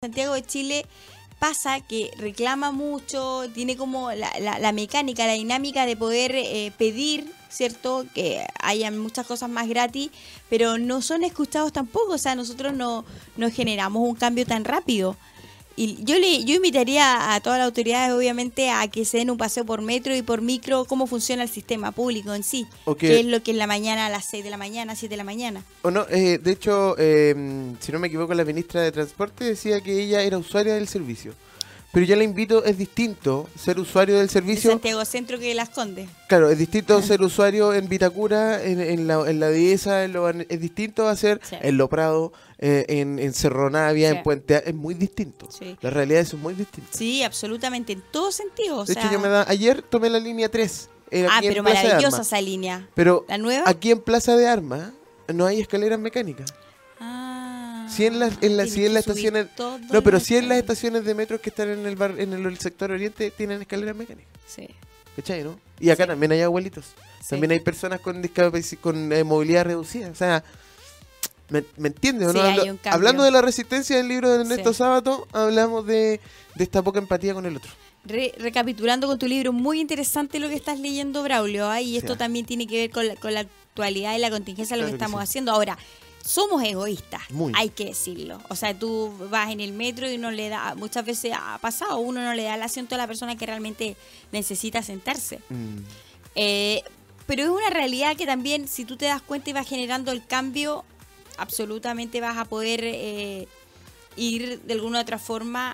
Santiago de Chile pasa que reclama mucho, tiene como la, la- la mecánica, la dinámica de poder eh, pedir, ¿cierto? Que hayan muchas cosas más gratis, pero no son escuchados tampoco, o sea, nosotros no, no generamos un cambio tan rápido. Y yo le yo invitaría a todas las autoridades, obviamente, a que se den un paseo por metro y por micro, cómo funciona el sistema público en sí. O que- es lo que en la mañana, a las 6 de la mañana, 7 de la mañana. O no, eh, de hecho, eh, si no me equivoco, la ministra de Transporte decía que ella era usuaria del servicio. Pero yo la invito, es distinto ser usuario del De servicio. Santiago Centro que las Condes. Claro, es distinto ser usuario en Vitacura, en, en la, en la Dehesa, en lo Ban- es distinto a ser Sí. en Lo Prado, eh, en, en Cerro Navia, Sí. en Puente A- es muy distinto. Sí. La realidad es muy distinta. Sí, absolutamente, en todo sentido. o de sea- hecho, yo me da, ayer tomé la línea 3. era Ah, pero maravillosa esa línea. Pero ¿La nueva? aquí en Plaza de Armas no hay escaleras mecánicas. Sí en las, en tienes sí en las estaciones... No, pero sí en las estaciones de metro que están en el bar, en el, sector oriente tienen escaleras mecánicas. Sí, ¿Cachai, no? Y acá Sí. también hay abuelitos. sí. También hay personas con discapaci- con eh, movilidad reducida. O sea, ¿me, me entiendes o no? Hablo- hablando de la resistencia del libro de Ernesto. Sábato, hablamos de, de esta poca empatía con el otro. Re- recapitulando con tu libro, muy interesante lo que estás leyendo, Braulio. ¿ah? Y esto Sí. también tiene que ver con la, con la actualidad y la contingencia de lo Claro que que estamos sí. haciendo. Ahora, somos egoístas, Muy. hay que decirlo. O sea, tú vas en el metro y no le da, muchas veces ha pasado, uno no le da el asiento a la persona que realmente necesita sentarse. Mm. Eh, pero es una realidad que también, si tú te das cuenta y vas generando el cambio, absolutamente vas a poder eh, ir de alguna u otra forma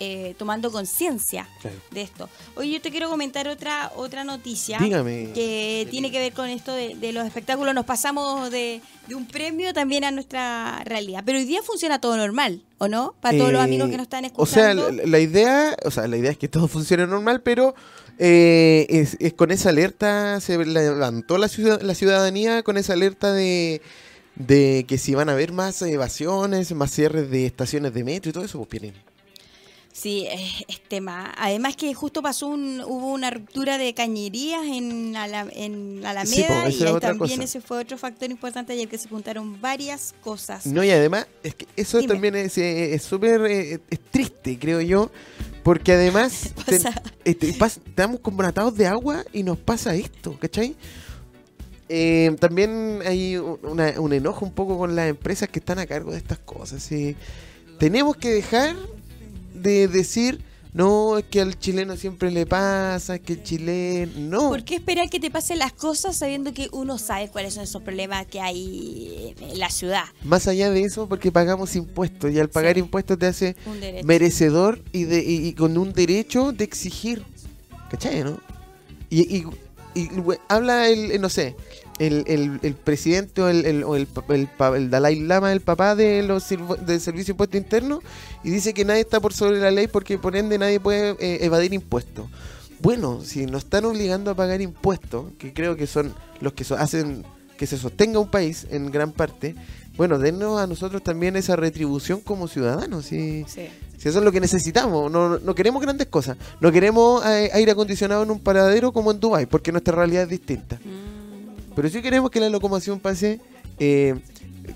eh, tomando conciencia Claro. de esto. Oye, yo te quiero comentar otra otra noticia Dígame. que tiene que ver con esto de, de los espectáculos. Nos pasamos de, de un premio también a nuestra realidad. Pero hoy día funciona todo normal, ¿o no? Para todos los amigos que nos están O sea, escuchando. la, la idea, o sea, la idea es que todo funcione normal, pero eh, es, es con esa alerta se levantó la, ciudad- la ciudadanía con esa alerta de, de que si van a haber más evasiones, más cierres de estaciones de metro y todo eso, pues vienen. Sí, es, es tema. Además que justo pasó un, hubo una ruptura de cañerías en, Ala- en Alameda Sí, po, y también cosa. ese fue otro factor importante ayer que se juntaron varias cosas. No, y además, es que eso Dime. también es eh, es súper eh, es triste, creo yo, porque además ten- este, pas- estamos como atados de agua y nos pasa esto, ¿cachai? Eh, también hay un, una- un enojo un poco con las empresas que están a cargo de estas cosas. tenemos que dejar de decir, no, es que al chileno siempre le pasa, es que el chileno... No, ¿Por qué esperar que te pasen las cosas sabiendo que uno sabe cuáles son esos problemas que hay en la ciudad? más allá de eso, porque pagamos impuestos y al pagar Sí. impuestos te hace merecedor y, de, y, y con un derecho de exigir. ¿Cachai, no? Y, y- habla el, eh, no sé, el, el, el presidente o el, o el, el Dalai Lama, el papá de los del Servicio de Impuesto Interno, y dice que nadie está por sobre la ley porque por ende nadie puede eh, evadir impuestos. Bueno, si nos están obligando a pagar impuestos, que creo que son los que so- hacen que se sostenga un país en gran parte, bueno, dennos a nosotros también esa retribución como ciudadanos. Y, Sí. si eso es lo que necesitamos, no, no queremos grandes cosas. No queremos eh, aire acondicionado en un paradero como en Dubai, porque nuestra realidad es distinta. Mm, Pero sí queremos que la locomoción pase, eh,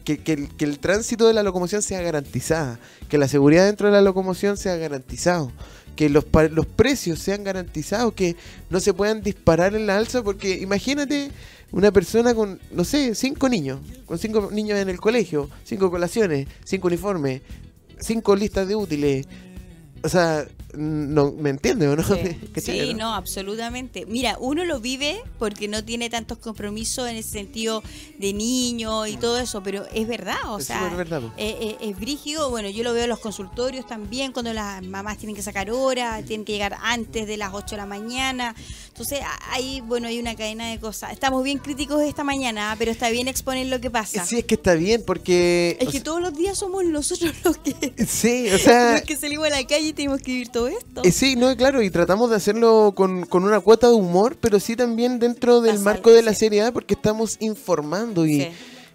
que, que que el tránsito de la locomoción sea garantizada, que la seguridad dentro de la locomoción sea garantizado, que los, los precios sean garantizados, que no se puedan disparar en la alza, porque imagínate una persona con, no sé, cinco niños, con cinco niños en el colegio, cinco colaciones, cinco uniformes, cinco listas de útiles. O sea, no, ¿me entiendes o no? Sí, ¿Cachai, Sí, no, absolutamente. Mira, uno lo vive porque no tiene tantos compromisos en el sentido de niño y todo eso, pero es verdad, o Es sea, verdad, po. eh, eh, es brígido. Bueno, yo lo veo en los consultorios también, cuando las mamás tienen que sacar hora, tienen que llegar antes de las 8 de la mañana. Entonces, ahí, bueno, hay una cadena de cosas. Estamos bien críticos esta mañana, ¿ah? pero está bien exponer lo que pasa. Sí, es que está bien, porque... es que sea, todos los días somos nosotros los que, Sí, o sea... los que salimos a la calle y tenemos que vivir todo esto. Eh, sí, no, claro, y tratamos de hacerlo con, con una cuota de humor, pero sí también dentro del marco de la sí. seriedad, porque estamos informando y, Sí.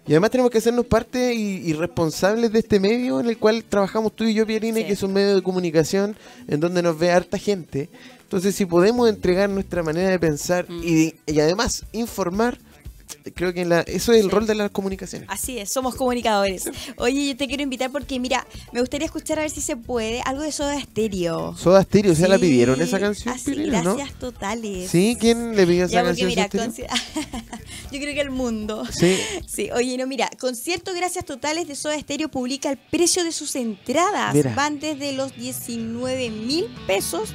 Y además tenemos que hacernos parte y, y responsables de este medio en el cual trabajamos tú y yo, Pierina, Sí. que es un medio de comunicación en donde nos ve harta gente. Entonces, si podemos entregar nuestra manera de pensar Mm. y, y además informar, creo que la, eso es el rol de las comunicaciones. Así es, somos comunicadores. Oye, yo te quiero invitar porque, mira, me gustaría escuchar a ver si se puede algo de Soda Stereo. Soda Stereo, ¿ya la pidieron esa canción? Así, gracias totales. Sí, ¿quién le pidió esa canción? mira, yo creo que el mundo. Sí. Sí, oye, no, mira, concierto Gracias Totales de Soda Stereo publica el precio de sus entradas. Mira. Van desde los 19 mil pesos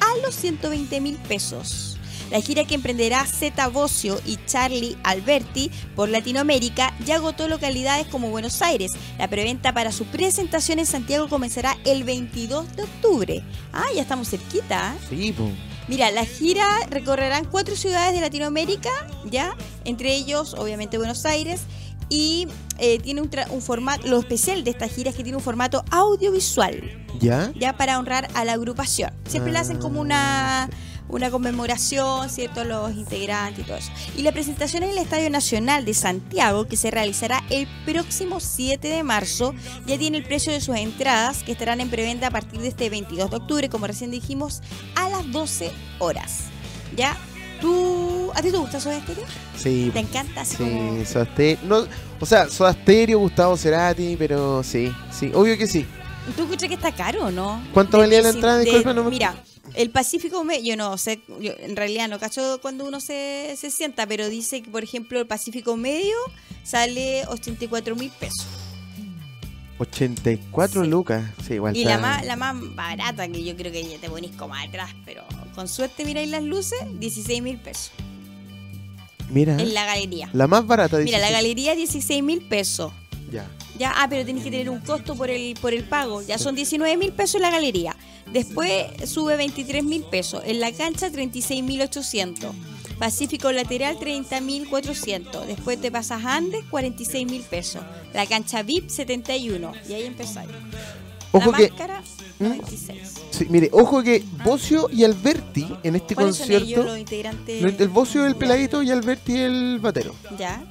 a los 120 mil pesos. La gira que emprenderá Zeta Bocio y Charlie Alberti por Latinoamérica ya agotó localidades como Buenos Aires. La preventa para su presentación en Santiago comenzará el 22 de octubre. Ah, ya estamos cerquita. ¿eh? Sí, po. Mira, la gira recorrerán cuatro ciudades de Latinoamérica, ¿ya? Entre ellos, obviamente, Buenos Aires. Y eh, tiene un, formato, lo especial de esta gira es que tiene un formato audiovisual, ¿Ya? ya para honrar a la agrupación. Siempre le hacen como una, una conmemoración, ¿cierto? Los integrantes y todo eso. Y la presentación en el Estadio Nacional de Santiago, que se realizará el próximo 7 de marzo, ya tiene el precio de sus entradas, que estarán en preventa a partir de este 22 de octubre, como recién dijimos, a las 12 horas. ¿Ya? ¿Tú, ¿A ti te gusta Soda Stereo? Sí. ¿Te encanta? Así como... Sí, Soda Stereo. No, o sea, Soda Stereo, Gustavo Cerati, pero sí, sí, obvio que sí. ¿Tú escuchas que está caro o no? ¿Cuánto De valía la entrada? de- Disculpa, no me- Mira, el Pacífico Medio, yo no sé, yo en realidad no cacho cuando uno se, se sienta, pero dice que, por ejemplo, el Pacífico Medio sale 84 mil pesos. 84 Sí. lucas. Sí, igual Y está- la más, la más barata, que yo creo que ya te ponís como atrás, pero con suerte miráis las luces, 16 mil pesos Mira, en la galería. la más barata. Mira, la dice- galería 16 mil pesos. Ya. Ah, pero tenés que tener un costo por el, por el pago. Ya son 19 mil pesos en la galería. Después sube 23 mil pesos. En la cancha 36 mil 800. Pacífico lateral 30 mil 400. Después te pasas Andes 46 mil pesos. La cancha VIP 71. Y ahí empezáis. Ojo la que, máscara ¿Mm? 96. sí, mire, ojo que Bocio y Alberti en este ¿Cuáles son ellos concierto. los integrantes? El Bocio el peladito y Alberti el batero. Ya.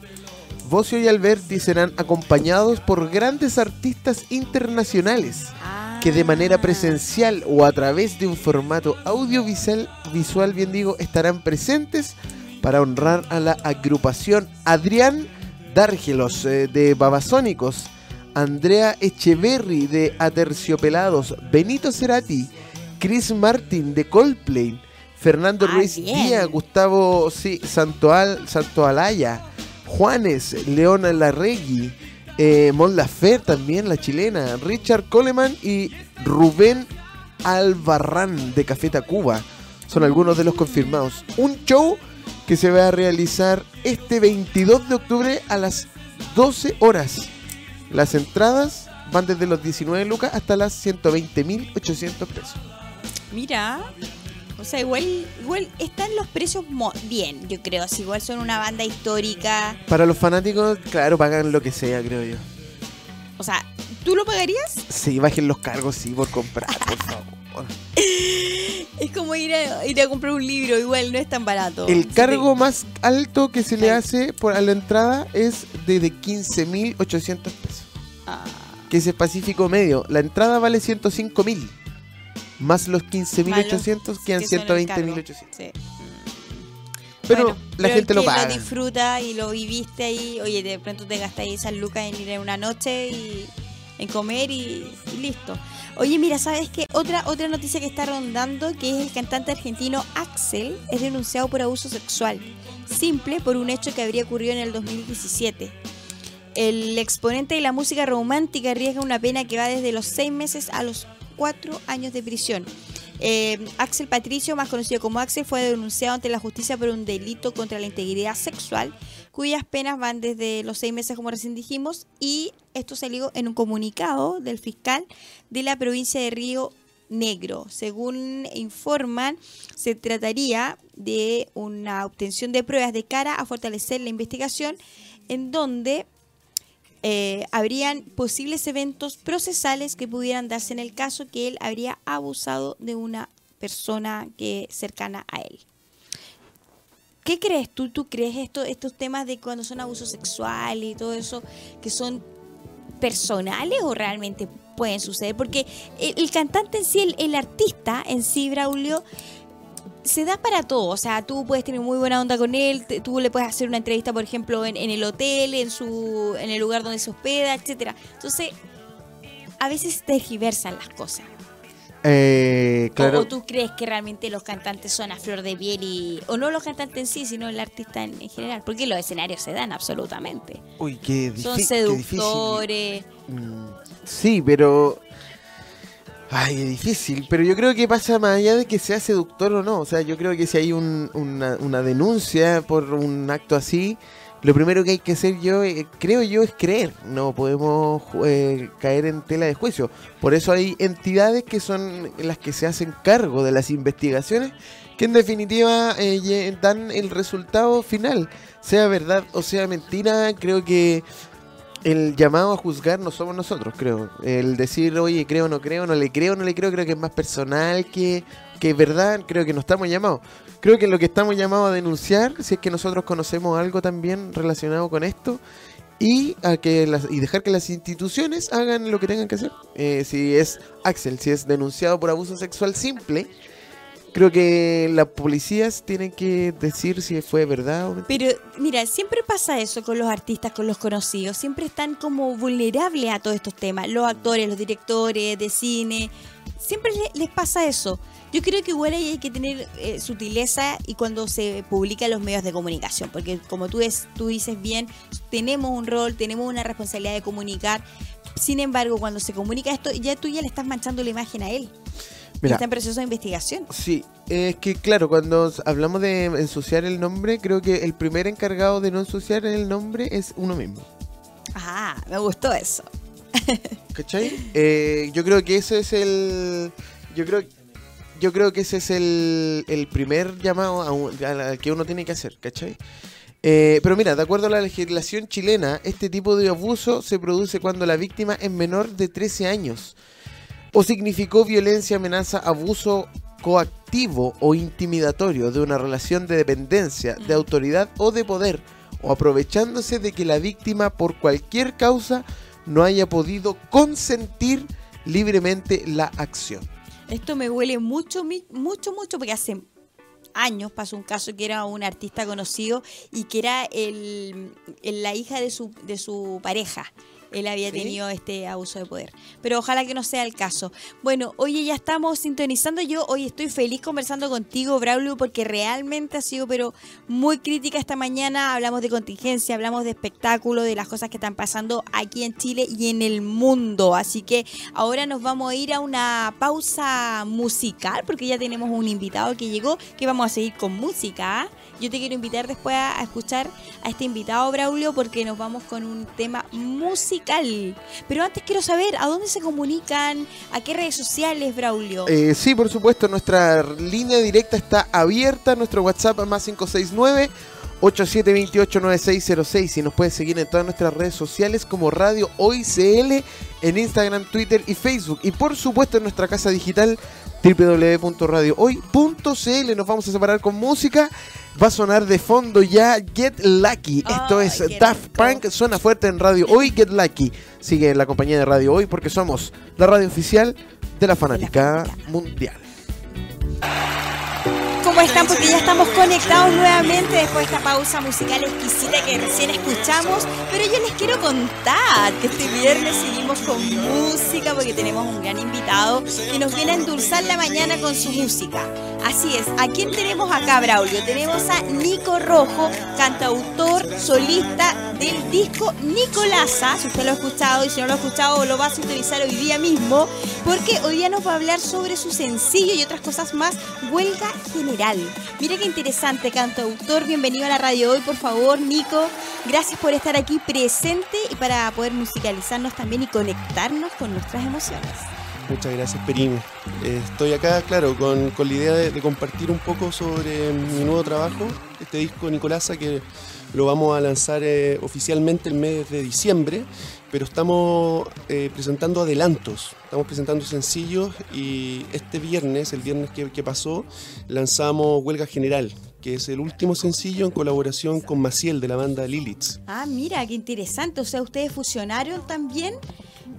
Bocio y Alberti serán acompañados por grandes artistas internacionales Ah. que de manera presencial o a través de un formato audiovisual, visual, bien digo, estarán presentes para honrar a la agrupación Adrián Dárgelos eh, de Babasónicos, Andrea Echeverry de Aterciopelados, Benito Cerati, Chris Martin de Coldplay, Fernando Ah, Ruiz bien. Díaz, Gustavo sí, Santoal, Santoalaya, Juanes, Leona Larregui, eh, Mon Lafer también, la chilena, Richard Coleman y Rubén Albarrán de Café Tacuba. Son algunos de los confirmados. Un show que se va a realizar este 22 de octubre a las 12 horas. Las entradas van desde los 19 lucas hasta las 120.800 pesos. Mira, o sea, igual, igual están los precios mo- bien, yo creo. Así, igual son una banda histórica. Para los fanáticos, claro, pagan lo que sea, creo yo. O sea, ¿tú lo pagarías? Sí, bajen los cargos, sí, por comprar, por favor. Es como ir a, ir a comprar un libro, igual no es tan barato. El Si cargo más alto que se le hace por a la entrada es de, de 15.800 pesos. Ah, Que es el Pacífico Medio. La entrada vale 105.000. Más los 15.800 quedan que son el cargo. 120.800. sí. Pero Bueno, la pero gente el lo que paga. lo disfruta y lo viviste ahí, oye, de pronto te gastáis esas lucas en ir una noche y en comer y, y listo. Oye, mira, ¿sabes qué? Otra, otra noticia que está rondando, que es el cantante argentino Axel, es denunciado por abuso sexual. Simple por un hecho que habría ocurrido en el 2017. El exponente de la música romántica arriesga una pena que va desde los seis meses a los cuatro años de prisión. Eh, Axel Patricio, más conocido como Axel, fue denunciado ante la justicia por un delito contra la integridad sexual, cuyas penas van desde los seis meses, como recién dijimos, y esto salió en un comunicado del fiscal de la provincia de Río Negro. Según informan, se trataría de una obtención de pruebas de cara a fortalecer la investigación, en donde eh, habrían posibles eventos procesales que pudieran darse en el caso que él habría abusado de una persona que cercana a él. ¿Qué crees tú? ¿Tú crees esto, estos temas de cuando son abusos sexuales y todo eso que son personales o realmente pueden suceder? Porque el, cantante en sí, el artista en sí, Braulio, se da para todo, o sea, tú puedes tener muy buena onda con él, te- tú le puedes hacer una entrevista, por ejemplo, en, en el hotel, en su en el lugar donde se hospeda, etcétera. Entonces, a veces tergiversan las cosas. Eh, claro. O, tú crees que realmente los cantantes son a flor de piel y o no los cantantes en sí, sino el artista en, en general, porque los escenarios se dan absolutamente. Uy, qué difícil. Son qué difícil. seductores. Mm, Sí, pero. Ay, es difícil. Pero yo creo que pasa más allá de que sea seductor o no. O sea, yo creo que si hay un- una, una denuncia por un acto así, lo primero que hay que hacer yo, eh, creo yo, es creer. No podemos eh, caer en tela de juicio. Por eso hay entidades que son las que se hacen cargo de las investigaciones, que en definitiva eh, dan el resultado final. Sea verdad o sea mentira, creo que el llamado a juzgar no somos nosotros, creo. El decir, oye, creo no creo, no le creo, no le creo, creo que es más personal que, que verdad. Creo que no estamos llamados. Creo que lo que estamos llamados a denunciar, si es que nosotros conocemos algo también relacionado con esto, y a que las, y dejar que las instituciones hagan lo que tengan que hacer. Eh, si es Axel, si es denunciado por abuso sexual simple, creo que las policías tienen que decir si fue verdad o mentira. Pero mira, siempre pasa eso con los artistas, con los conocidos. Siempre están como vulnerables a todos estos temas. Los actores, los directores de cine. Siempre le- les pasa eso. Yo creo que igual hay que tener eh, sutileza y cuando se publica en los medios de comunicación, porque como tú, es, tú dices bien, tenemos un rol, tenemos una responsabilidad de comunicar. Sin embargo, cuando se comunica esto, ya tú ya le estás manchando la imagen a él. Mira. está en proceso de investigación. Sí, es que claro, cuando hablamos de ensuciar el nombre, creo que el primer encargado de no ensuciar el nombre es uno mismo. Ah, me gustó eso. ¿Cachai? Eh, yo creo que ese es el. Yo creo, yo creo que ese es el, el primer llamado a un- a la- que uno tiene que hacer, ¿cachai? Eh, pero mira, de acuerdo a la legislación chilena, este tipo de abuso se produce cuando la víctima es menor de 13 años o significó violencia, amenaza, abuso coactivo o intimidatorio de una relación de dependencia, de autoridad o de poder, o aprovechándose de que la víctima por cualquier causa no haya podido consentir libremente la acción. Esto me huele mucho, mucho, mucho, porque hace años pasó un caso que era un artista conocido y que era el, el- la hija de su, de su pareja. Él había ¿Sí? tenido este abuso de poder. Pero ojalá que no sea el caso. Bueno, oye, ya estamos sintonizando. Yo hoy estoy feliz conversando contigo, Braulio, porque realmente ha sido pero muy crítica esta mañana. Hablamos de contingencia, hablamos de espectáculo, de las cosas que están pasando aquí en Chile y en el mundo. Así que ahora nos vamos a ir a una pausa musical, porque ya tenemos un invitado que llegó, que vamos a seguir con música. Yo te quiero invitar después a, escuchar a este invitado, Braulio, porque nos vamos con un tema musical. Pero antes quiero saber, ¿a dónde se comunican? ¿A qué redes sociales, Braulio? Eh, sí, por supuesto, nuestra línea directa está abierta, nuestro WhatsApp más 569 87289606 y nos pueden seguir en todas nuestras redes sociales como Radio Hoy CL en Instagram, Twitter y Facebook y por supuesto en nuestra casa digital www.radiohoy.cl nos vamos a separar con música va a sonar de fondo ya Get Lucky esto es Daft. Punk suena fuerte en Radio Hoy Get Lucky sigue en la compañía de Radio Hoy porque somos la radio oficial de la fanática. mundial ¿Cómo están? Porque ya estamos conectados nuevamente después de esta pausa musical exquisita que recién escuchamos. Pero yo les quiero contar que este viernes seguimos con música porque tenemos un gran invitado que nos viene a endulzar la mañana con su música. Así es, ¿a quién tenemos acá, Braulio? Tenemos a Nico Rojo, cantautor, solista del disco Nicolasa. Si usted lo ha escuchado y si no lo ha escuchado, lo va a sintonizar hoy día mismo, porque hoy día nos va a hablar sobre su sencillo y otras cosas más, Huelga General. Mira qué interesante, cantautor. Bienvenido a la radio hoy, por favor, Nico. Gracias por estar aquí presente y para poder musicalizarnos también y conectarnos con nuestras emociones. Muchas gracias, Perín. Eh, estoy acá, claro, con, con la idea de, de compartir un poco sobre mi nuevo trabajo, este disco Nicolasa, que lo vamos a lanzar eh, oficialmente el mes de diciembre, pero estamos eh, presentando adelantos, estamos presentando sencillos y este viernes, el viernes que, que pasó, lanzamos Huelga General, que es el último sencillo en colaboración con Maciel de la banda Lilith. Ah, mira, qué interesante. O sea, ustedes fusionaron también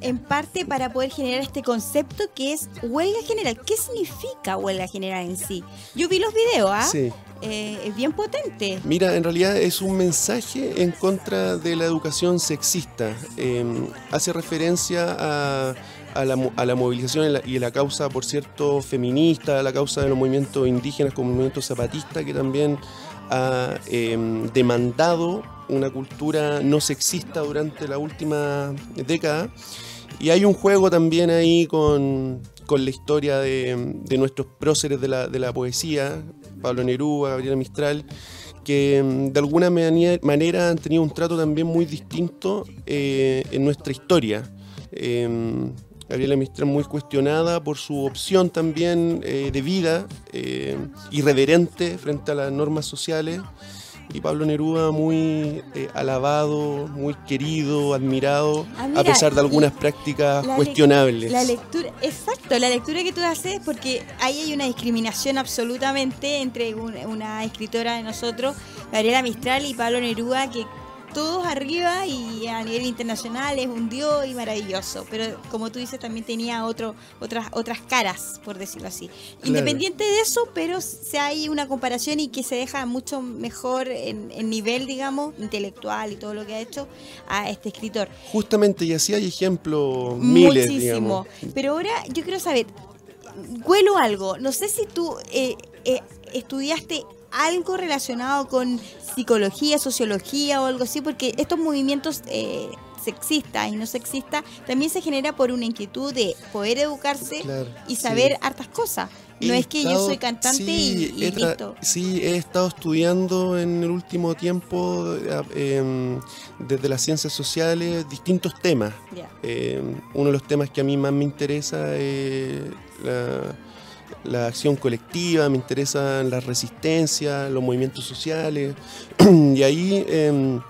en parte para poder generar este concepto que es huelga general. ¿Qué significa huelga general en sí? Yo vi los videos, ¿ah? Sí. Eh, es bien potente. Mira, en realidad es un mensaje en contra de la educación sexista. Eh, hace referencia a, a, la, a movilización y la, la, causa, por cierto, feminista, la causa de los movimientos indígenas como movimiento zapatista, que también ha eh, demandado una cultura no sexista durante la última década. Y hay un juego también ahí con, con la historia de, nuestros próceres de la, de la, poesía, Pablo Neruda, Gabriela Mistral, que mm, de alguna manera han tenido un trato también muy distinto eh, en nuestra historia. Eh, Gabriela Mistral muy cuestionada por su opción también eh, de vida, eh, irreverente frente a las normas sociales. Y Pablo Neruda muy eh, alabado, muy querido, admirado, ah, mira, a pesar de algunas prácticas la cuestionables. La lectura, exacto, la lectura que tú haces, porque ahí hay una discriminación absolutamente entre una escritora de nosotros, Gabriela Mistral y Pablo Neruda, que todos arriba y a nivel internacional es un dios y maravilloso. Pero como tú dices, también tenía otro, otras, otras caras, por decirlo así. Claro. Independiente de eso, pero se hay una comparación y que se deja mucho mejor en, en, nivel, digamos, intelectual y todo lo que ha hecho a este escritor. Justamente, y así hay ejemplos miles, Muchísimo. digamos. Pero ahora yo quiero saber, huelo algo. No sé si tú eh, eh, estudiaste algo relacionado con psicología, sociología o algo así, porque estos movimientos eh, sexistas y no sexistas también se genera por una inquietud de poder educarse Claro, y saber sí. hartas cosas. No He es que yo soy cantante sí, y, y listo. Sí, he estado estudiando en el último tiempo eh, em, desde las ciencias sociales distintos temas. Eh, uno de los temas que a mí más me interesa es la, la acción colectiva, me interesan las resistencias, los movimientos sociales. y ahí em,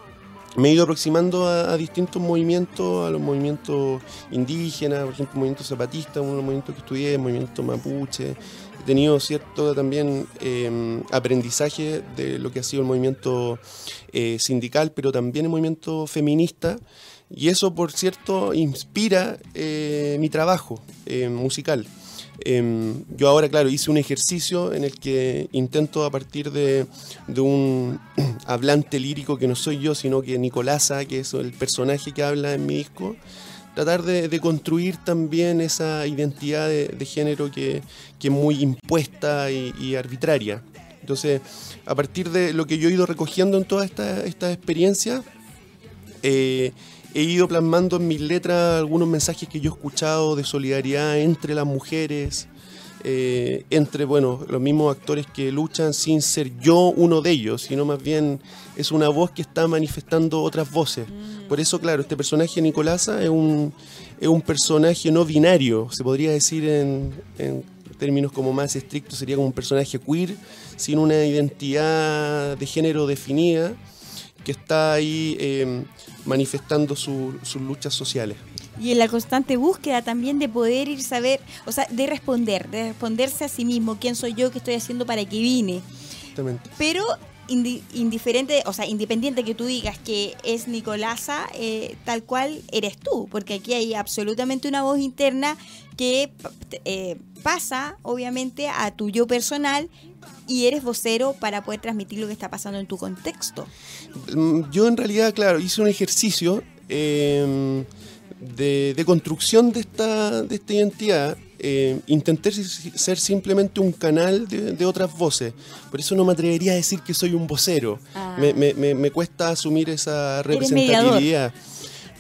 me he ido aproximando a, a distintos movimientos, a los movimientos indígenas, por ejemplo, el movimiento zapatista, uno de los movimientos que estudié, el movimiento mapuche. He tenido cierto también eh, aprendizaje de lo que ha sido el movimiento eh, sindical, pero también el movimiento feminista. Y eso, por cierto, inspira eh, mi trabajo eh, musical. Eh, yo ahora, claro, hice un ejercicio en el que intento a partir de, un hablante lírico que no soy yo, sino que Nicolasa, que es el personaje que habla en mi disco, tratar de, construir también esa identidad de, género que, es muy impuesta y, y arbitraria. Entonces, a partir de lo que yo he ido recogiendo en toda esta, esta experiencia, eh, he ido plasmando en mis letras algunos mensajes que yo he escuchado de solidaridad entre las mujeres, eh, entre bueno, los mismos actores que luchan sin ser yo uno de ellos, sino más bien es una voz que está manifestando otras voces. Por eso, claro, este personaje Nicolasa es un, es un personaje no binario, se podría decir en, en términos como más estrictos, sería como un personaje queer, sin una identidad de género definida, que está ahí eh, manifestando su- sus luchas sociales. Y en la constante búsqueda también de poder ir saber, o sea, de responder, de responderse a sí mismo, quién soy yo, qué estoy haciendo para que vine. Exactamente. Pero indi- indiferente, o sea, independiente que tú digas que es Nicolasa, eh, tal cual eres tú, porque aquí hay absolutamente una voz interna que eh, pasa, obviamente, a tu yo personal y eres vocero para poder transmitir lo que está pasando en tu contexto. Mm, Yo en realidad, claro, hice un ejercicio eh, de, de construcción de esta, de esta identidad. Eh, intenté ser simplemente un canal de, de otras voces. Por eso no me atrevería a decir que soy un vocero. Ah. Me, me- me- me cuesta asumir esa Eres representatividad.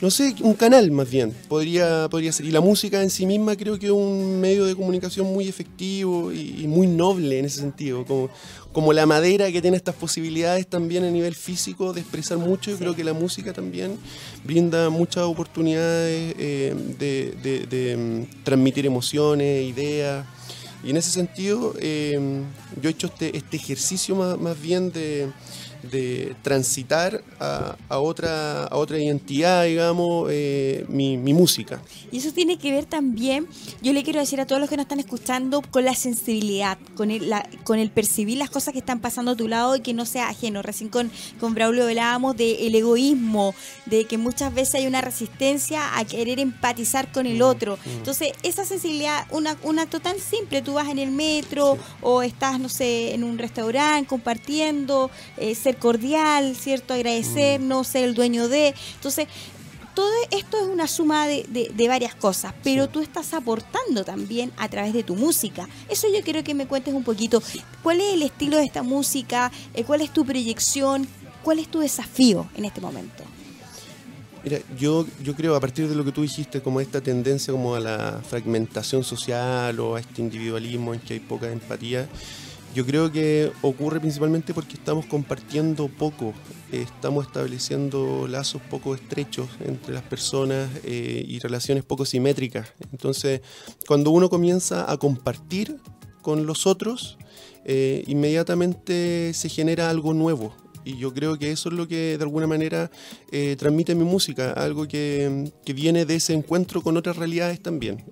No sé, un canal más bien, podría, podría ser. Y la música en sí misma creo que es un medio de comunicación muy efectivo y, y muy noble en ese sentido. Como, como la madera que tiene estas posibilidades también a nivel físico de expresar mucho, yo creo que la música también brinda muchas oportunidades eh, de, mm, transmitir emociones, ideas. Y en ese sentido, eh, yo he hecho este, este ejercicio más, más bien de, de transitar a, a otra, a otra identidad, digamos, eh, mi, mi música. Y eso tiene que ver también, yo le quiero decir a todos los que nos están escuchando, con la sensibilidad, con el, la- con el percibir las cosas que están pasando a tu lado y que no sea ajeno. Recién con, con Braulio hablábamos del egoísmo, de que muchas veces hay una resistencia a querer empatizar con el otro. Entonces, esa sensibilidad, una, un acto tan simple, tú vas en el metro o estás, no sé, en un restaurante compartiendo, eh, cordial, ¿cierto? Agradecer, no ser el dueño de. Entonces, todo esto es una suma de, de- de varias cosas, pero tú estás aportando también a través de tu música. Eso yo quiero que me cuentes un poquito. ¿Cuál es el estilo de esta música? Eh, ¿Cuál es tu proyección? ¿Cuál es tu desafío en este momento? Mira, yo, yo creo, a partir de lo que tú dijiste, como esta tendencia como a la fragmentación social o a este individualismo en que hay poca empatía, yo creo que ocurre principalmente porque estamos compartiendo poco, estamos estableciendo lazos poco estrechos entre las personas eh, y relaciones poco simétricas. Entonces, cuando uno comienza a compartir con los otros, eh, inmediatamente se genera algo nuevo. Y yo creo que eso es lo que de alguna manera eh, transmite mi música, algo que, que viene de ese encuentro con otras realidades también.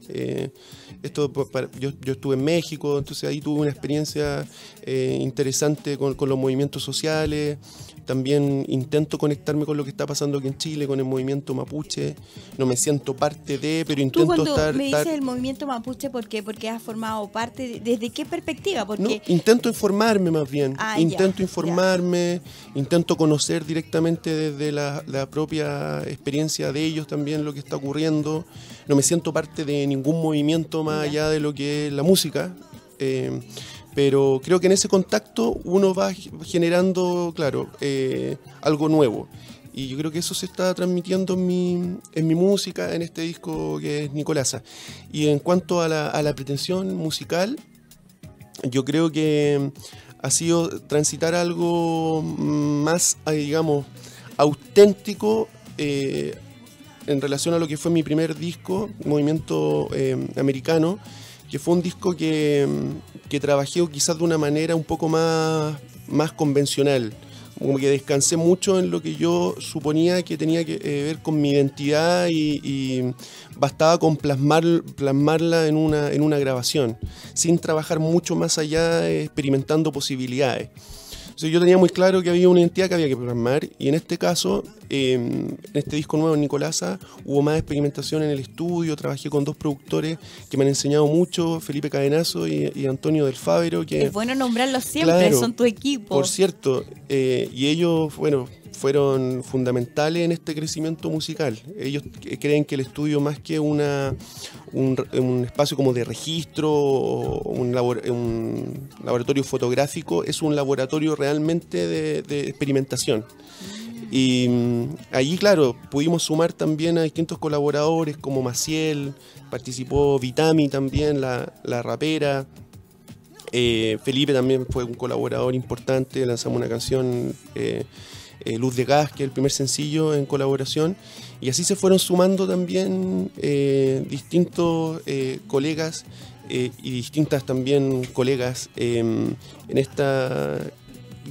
Esto, para- yo, yo estuve en México, entonces ahí tuve una experiencia eh, interesante con, con los movimientos sociales. También intento conectarme con lo que está pasando aquí en Chile, con el movimiento mapuche. No me siento parte de, pero Tú intento cuando estar... me estar- dices el movimiento mapuche, ¿por qué? Porque has formado parte, de- ¿desde qué perspectiva? No, Porque intento informarme más bien. Ah, intento ya. informarme, intento conocer directamente desde la, la propia experiencia de ellos también lo que está ocurriendo. No me siento parte de ningún movimiento más allá de lo que es la música. eh, pero creo que en ese contacto uno va generando, claro, eh, algo nuevo. Y yo creo que eso se está transmitiendo en mi, en mi música, en este disco que es Nicolasa. Y en cuanto a la, a la pretensión musical, yo creo que ha sido transitar algo más, eh, digamos, auténtico eh, en relación a lo que fue mi primer disco, Movimiento eh, Americano, que fue un disco que, que trabajé quizás de una manera un poco más, más convencional. Como que descansé mucho en lo que yo suponía que tenía que eh, ver con mi identidad y, y bastaba con plasmar, plasmarla en una, en una grabación, sin trabajar mucho más allá, experimentando posibilidades. Entonces yo tenía muy claro que había una identidad que había que plasmar y en este caso, eh, en este disco nuevo, Nicolasa, hubo más experimentación en el estudio, trabajé con dos productores que me han enseñado mucho, Felipe Cadenazo y, y Antonio del Fávero, que es bueno nombrarlos siempre, Claro, son tu equipo. por cierto, eh, y ellos, bueno, fueron fundamentales en este crecimiento musical. Ellos creen que el estudio, más que una, un, espacio como de registro un, labor- un laboratorio fotográfico, es un laboratorio realmente de, de experimentación. Y mm, allí, claro, pudimos sumar también a distintos colaboradores como Maciel, participó Vitami también, la, la rapera. Eh, Felipe también fue un colaborador importante, lanzamos una canción, eh, eh, Luz de Gas, que es el primer sencillo en colaboración. Y así se fueron sumando también eh, distintos eh, colegas y distintas también colegas eh, en esta...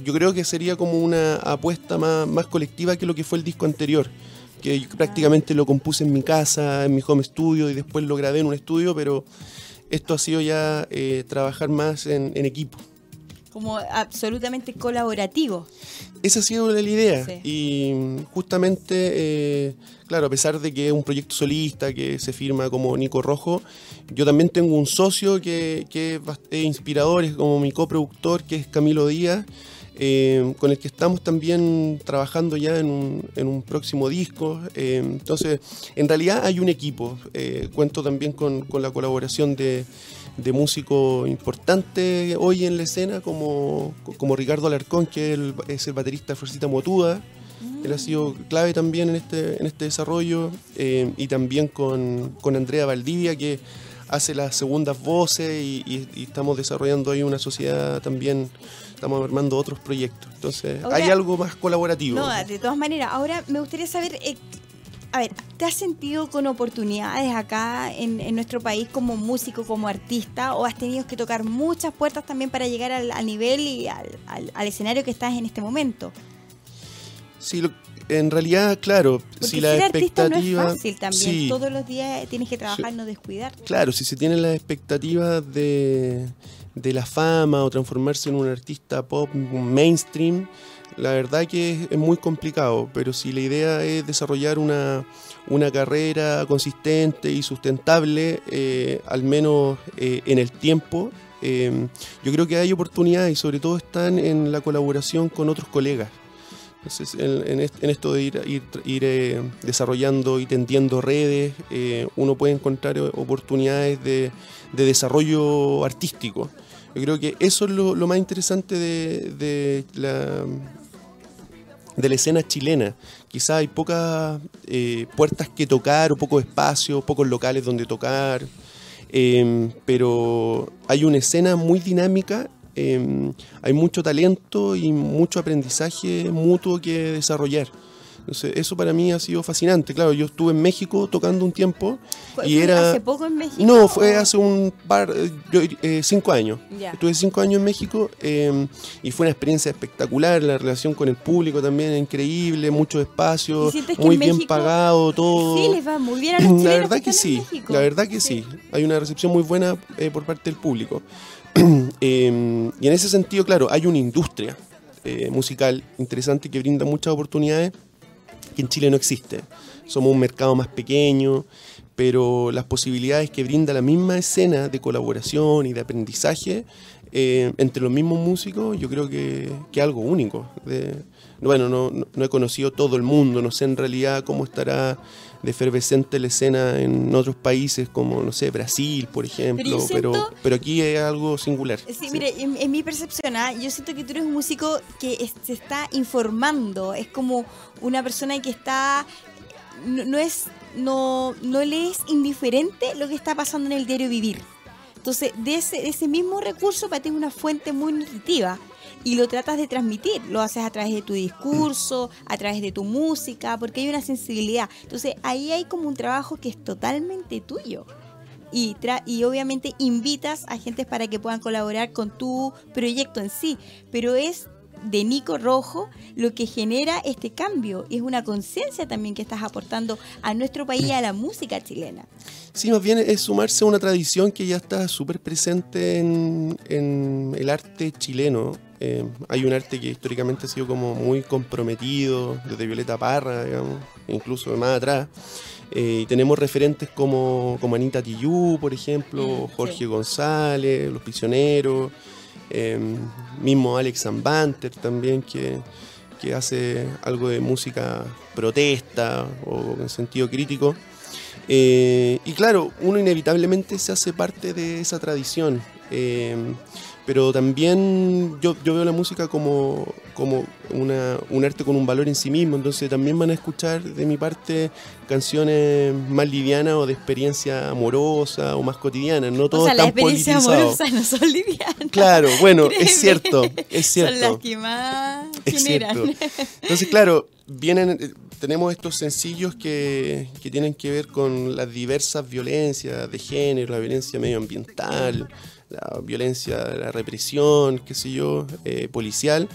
Yo creo que sería como una apuesta más, más colectiva que lo que fue el disco anterior, que yo prácticamente lo compuse en mi casa, en mi home studio y después lo grabé en un estudio, pero esto ha sido ya eh, trabajar más en, en equipo. Como absolutamente colaborativo. Esa ha sido la idea. Sí. Y justamente, eh, claro, a pesar de que es un proyecto solista que se firma como Nico Rojo, yo también tengo un socio que, que es inspirador, es como mi coproductor, que es Camilo Díaz, eh, con el que estamos también trabajando ya en un, en un próximo disco. Eh, entonces, en realidad hay un equipo. Eh, cuento también con, con la colaboración de, de músicos importantes hoy en la escena, como, como Ricardo Alarcón, que es el, es el baterista de Fuercita Motuda. Él ha sido clave también en este, en este desarrollo. eh, y también con, con Andrea Valdivia, que hace las segundas voces y, y- y estamos desarrollando ahí una sociedad también. Estamos armando otros proyectos. Entonces, Ahora- hay algo más colaborativo. No, de todas maneras, ahora me gustaría saber, eh, a ver, ¿te has sentido con oportunidades acá en, en nuestro país como músico, como artista? ¿O has tenido que tocar muchas puertas también para llegar al, al nivel y al, al- al escenario que estás en este momento? Sí, lo- en realidad, claro, Porque si la artista no es expectativa... fácil también. Sí, Todos los días tienes que trabajar, no descuidar. Claro, si se tienen las expectativas de, de la fama o transformarse en un artista pop mainstream, la verdad que es, muy complicado, pero si la idea es desarrollar una, una carrera consistente y sustentable, eh, al menos eh, en el tiempo, eh, yo creo que hay oportunidades y sobre todo están en la colaboración con otros colegas. Entonces, en, en est- en esto de ir, ir, ir, eh, desarrollando y tendiendo redes, uno puede encontrar oportunidades de, de desarrollo artístico. Yo creo que eso es lo, lo más interesante de, de la, de la escena chilena. Quizás hay pocas eh, puertas que tocar o pocos espacios, pocos locales donde tocar, eh, pero hay una escena muy dinámica, eh, hay mucho talento y mucho aprendizaje mutuo que desarrollar. Entonces, eso para mí ha sido fascinante. Claro, yo estuve en México tocando un tiempo ¿Fue- y era... ¿Hace poco en México? No, fue hace un par, eh, yo, eh, cinco años. Ya. Estuve cinco años en México eh, y fue una experiencia espectacular. La relación con el público también increíble, muchos ¿Y espacios, muy en bien México- pagado todo. Sí, les va muy bien a los La verdad que sí, la verdad que sí. Hay una recepción muy buena eh, por parte del público. Eh, y en ese sentido, claro, hay una industria eh, musical interesante que brinda muchas oportunidades que en Chile no existe. Somos un mercado más pequeño, pero las posibilidades que brinda la misma escena de colaboración y de aprendizaje eh, entre los mismos músicos, yo creo que es algo único. Bueno, no, no- no he conocido todo el mundo, no sé en realidad cómo estará de efervescente la escena en otros países como, no sé, Brasil, por ejemplo, pero, siento- pero aquí es algo singular. Sí, Sí. mire, en, en mi percepción, ¿ah? yo siento que tú eres un músico que es- se está informando, es como una persona que está, no, no es, no, no le es indiferente lo que está pasando en el diario vivir. Entonces, de ese, de ese mismo recurso para ti es una fuente muy nutritiva y lo tratas de transmitir, lo haces a través de tu discurso, a través de tu música, porque hay una sensibilidad. Entonces, ahí hay como un trabajo que es totalmente tuyo y, tra- y obviamente invitas a gente para que puedan colaborar con tu proyecto en sí, pero es de Nico Rojo lo que genera este cambio y es una conciencia también que estás aportando a nuestro país y a la música chilena. Sí, más bien es sumarse a una tradición que ya está súper presente en, en el arte chileno. Eh, hay un arte que históricamente ha sido como muy comprometido, desde Violeta Parra, digamos, incluso más atrás. Eh, y tenemos referentes como, como Anita Tillú, por ejemplo, Mm, Jorge sí. González, Los Prisioneros, eh, mismo Alex Zambanter también, que, que hace algo de música protesta o en sentido crítico. Eh, y claro, uno inevitablemente se hace parte de esa tradición. eh, pero también yo, yo veo la música como, como una, un arte con un valor en sí mismo. Entonces también van a escuchar de mi parte canciones más livianas o de experiencia amorosa o más cotidiana. No todo o sea, tan politizado. amorosas no son livianas. Claro, bueno, Créeme. es cierto, es Son las cierto. que más Es generan. cierto. Entonces, claro, vienen, eh, tenemos estos sencillos que, que tienen que ver con las diversas violencias de género, la violencia medioambiental, la violencia la represión, qué sé yo, eh, policial.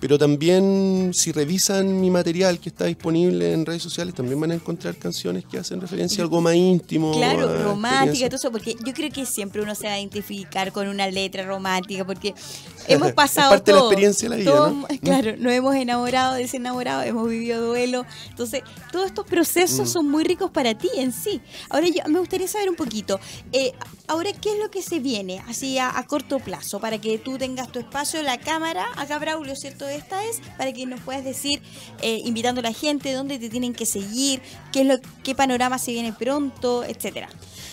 Pero también, si revisan mi material que está disponible en redes sociales, también van a encontrar canciones que hacen referencia a algo más íntimo. Claro, romántica, todo eso, porque yo creo que siempre uno se va a identificar con una letra romántica, porque hemos pasado parte de la experiencia de la vida, todo- ¿no? Claro, nos hemos enamorado, desenamorado, hemos vivido duelo, entonces todos estos procesos Mm. son muy ricos para ti en sí. Ahora yo me gustaría saber un poquito, eh, ahora qué es lo que se viene, así a, a corto plazo, para que tú tengas tu espacio, la cámara, acá Braulio, ¿cierto? Esta es, para que nos puedas decir, eh, invitando a la gente, dónde te tienen que seguir, qué es lo, qué panorama se viene pronto, etcétera.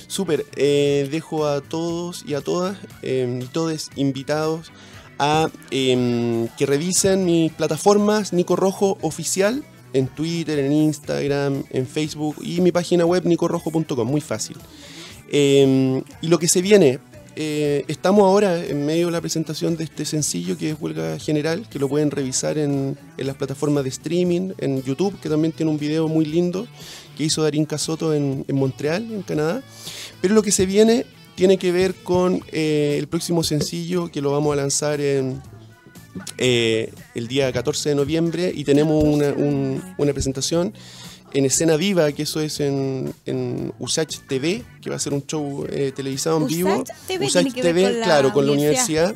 Súper, eh, dejo a todos y a todas y todos invitados a eh, que revisen mis plataformas Nico Rojo Oficial en Twitter, en Instagram, en Facebook y mi página web nicorrojo.com, muy fácil. Eh, y lo que se viene, eh, estamos ahora en medio de la presentación de este sencillo que es Huelga General, que lo pueden revisar en, en las plataformas de streaming, en YouTube, que también tiene un video muy lindo que hizo Darín Casoto en, Montreal, en Canadá. Pero lo que se viene tiene que ver con eh, el próximo sencillo que lo vamos a lanzar eh, el día 14 de noviembre y tenemos una, un- una presentación en escena viva, que eso es en, en Usach TV, que va a ser un show eh, televisado en vivo. TV Usach TV, con la claro, con la universidad.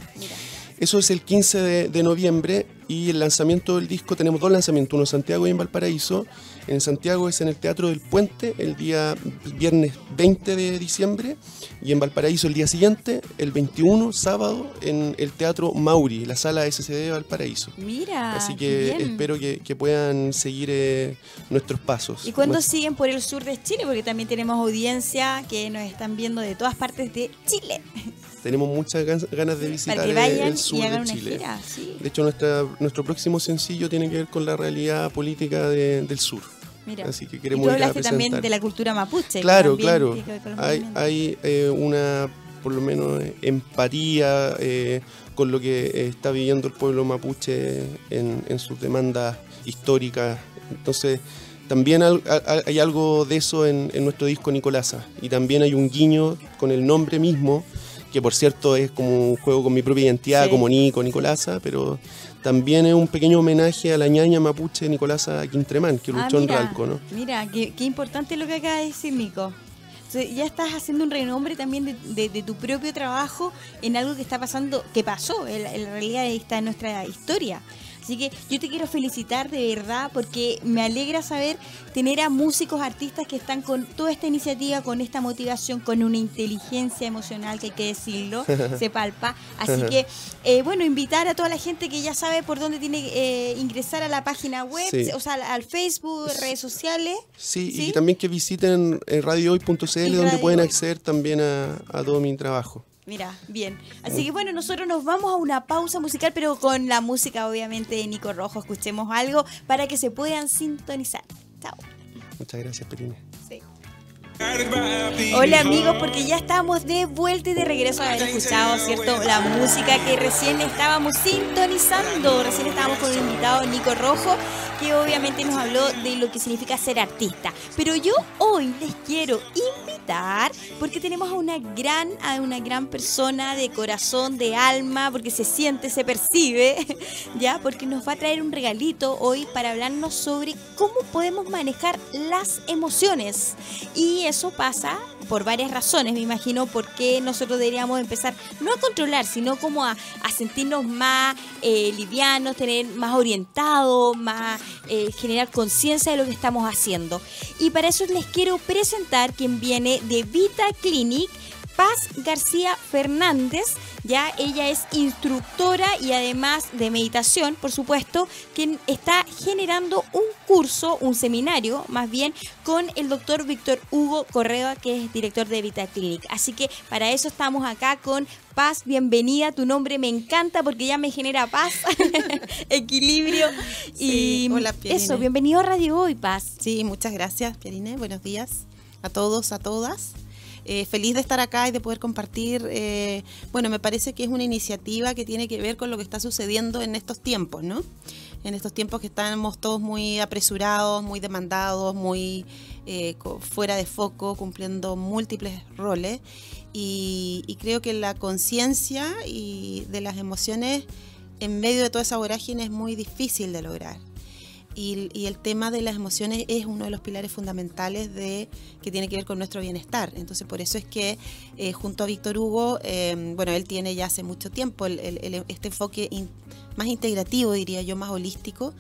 Eso es el 15 de, de noviembre y el lanzamiento del disco, tenemos dos lanzamientos, uno en Santiago y en Valparaíso. En Santiago es en el Teatro del Puente el día viernes 20 de diciembre y en Valparaíso el día siguiente, el 21, sábado, en el Teatro Mauri, la sala SCD de Valparaíso. Mira. Así que bien. espero que, que puedan seguir eh, nuestros pasos. ¿Y cuándo Nuestro- siguen por el sur de Chile? Porque también tenemos audiencia que nos están viendo de todas partes de Chile. Tenemos muchas gan- ganas de visitar el- sur y de Chile. gira. Sí. De hecho, nuestra, nuestro próximo sencillo tiene que ver con la realidad política de- del sur. Mira. Así que y queremos tú ir a hablaste también de la cultura mapuche. Claro, claro. Hay, hay eh, una, por lo menos, empatía eh, con lo que está viviendo el pueblo mapuche en, en sus demandas históricas. Entonces, también hay algo de eso en, en nuestro disco Nicolasa. Y también hay un guiño con el nombre mismo, que por cierto es como un juego con mi propia identidad, Sí. como Nico, Nicolasa, pero también es un pequeño homenaje a la ñaña mapuche Nicolasa Quintremán, que Ah, luchó en mira, Ralco, ¿no? Mira, qué, qué importante lo que acaba de decir Nico. Entonces, ya estás haciendo un renombre también de, de- de tu propio trabajo en algo que está pasando, que pasó, en, la- en realidad está en nuestra historia. Así que yo te quiero felicitar de verdad porque me alegra saber tener a músicos, artistas que están con toda esta iniciativa, con esta motivación, con una inteligencia emocional que hay que decirlo, se palpa. Así que, eh, bueno, invitar a toda la gente que ya sabe por dónde tiene que eh, ingresar a la página web, Sí. o sea, al- Facebook, redes sociales. Sí, ¿Sí? y también que visiten eh, radiohoy.cl donde Radio pueden acceder también a, a todo mi trabajo. Mira, bien. Así que bueno, nosotros nos vamos a una pausa musical, pero con la música obviamente de Nico Rojo. Escuchemos algo para que se puedan sintonizar. Chao. Muchas gracias, Perine. Hola amigos, porque ya estamos de vuelta y de regreso a haber escuchado, ¿cierto? La música que recién estábamos sintonizando. Recién estábamos con el invitado Nico Rojo, que obviamente nos habló de lo que significa ser artista. Pero yo hoy les quiero invitar, porque tenemos a una gran, a una gran persona de corazón, de alma, porque se siente, se percibe, ¿ya? Porque nos va a traer un regalito hoy para hablarnos sobre cómo podemos manejar las emociones. Y eso pasa por varias razones, me imagino, porque nosotros deberíamos empezar no a controlar, sino como a, a sentirnos más eh, livianos, tener más orientados, más eh, generar conciencia de lo que estamos haciendo. Y para eso les quiero presentar quien viene de Vita Clinic. Paz García Fernández, ya ella es instructora y además de meditación, por supuesto, quien está generando un curso, un seminario más bien, con el doctor Víctor Hugo Correa, que es director de Vita Clinic. Así que para eso estamos acá con Paz, bienvenida, tu nombre me encanta porque ya me genera paz, equilibrio Sí, y hola, Pierine. eso, bienvenido a Radio Hoy, Paz. Sí, muchas gracias, Pierine. Buenos días a todos, a todas. Eh, feliz de estar acá y de poder compartir. eh, bueno, me parece que es una iniciativa que tiene que ver con lo que está sucediendo en estos tiempos, ¿no? En estos tiempos que estamos todos muy apresurados, muy demandados, muy eh, fuera de foco, cumpliendo múltiples roles. Y, y creo que la conciencia y de las emociones en medio de toda esa vorágine es muy difícil de lograr. Y, y el tema de las emociones es uno de los pilares fundamentales de que tiene que ver con nuestro bienestar. Entonces, por eso es que eh, junto a Víctor Hugo, eh, bueno, él tiene ya hace mucho tiempo el- este enfoque in- más integrativo, diría yo, más holístico,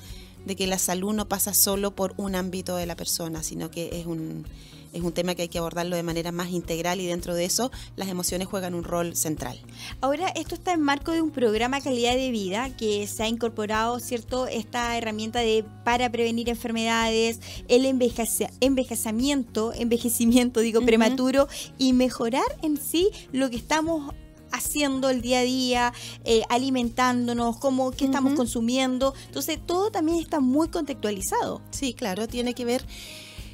de que la salud no pasa solo por un ámbito de la persona, sino que es un, es un tema que hay que abordarlo de manera más integral y dentro de eso las emociones juegan un rol central. Ahora, esto está en marco de un programa calidad de vida que se ha incorporado, ¿cierto? Esta herramienta de para prevenir enfermedades, el envejece- envejecimiento, envejecimiento, digo, prematuro y mejorar en sí lo que estamos haciendo el día a día, eh, alimentándonos, cómo, qué estamos consumiendo. Entonces, todo también está muy contextualizado. Sí, claro, tiene que ver.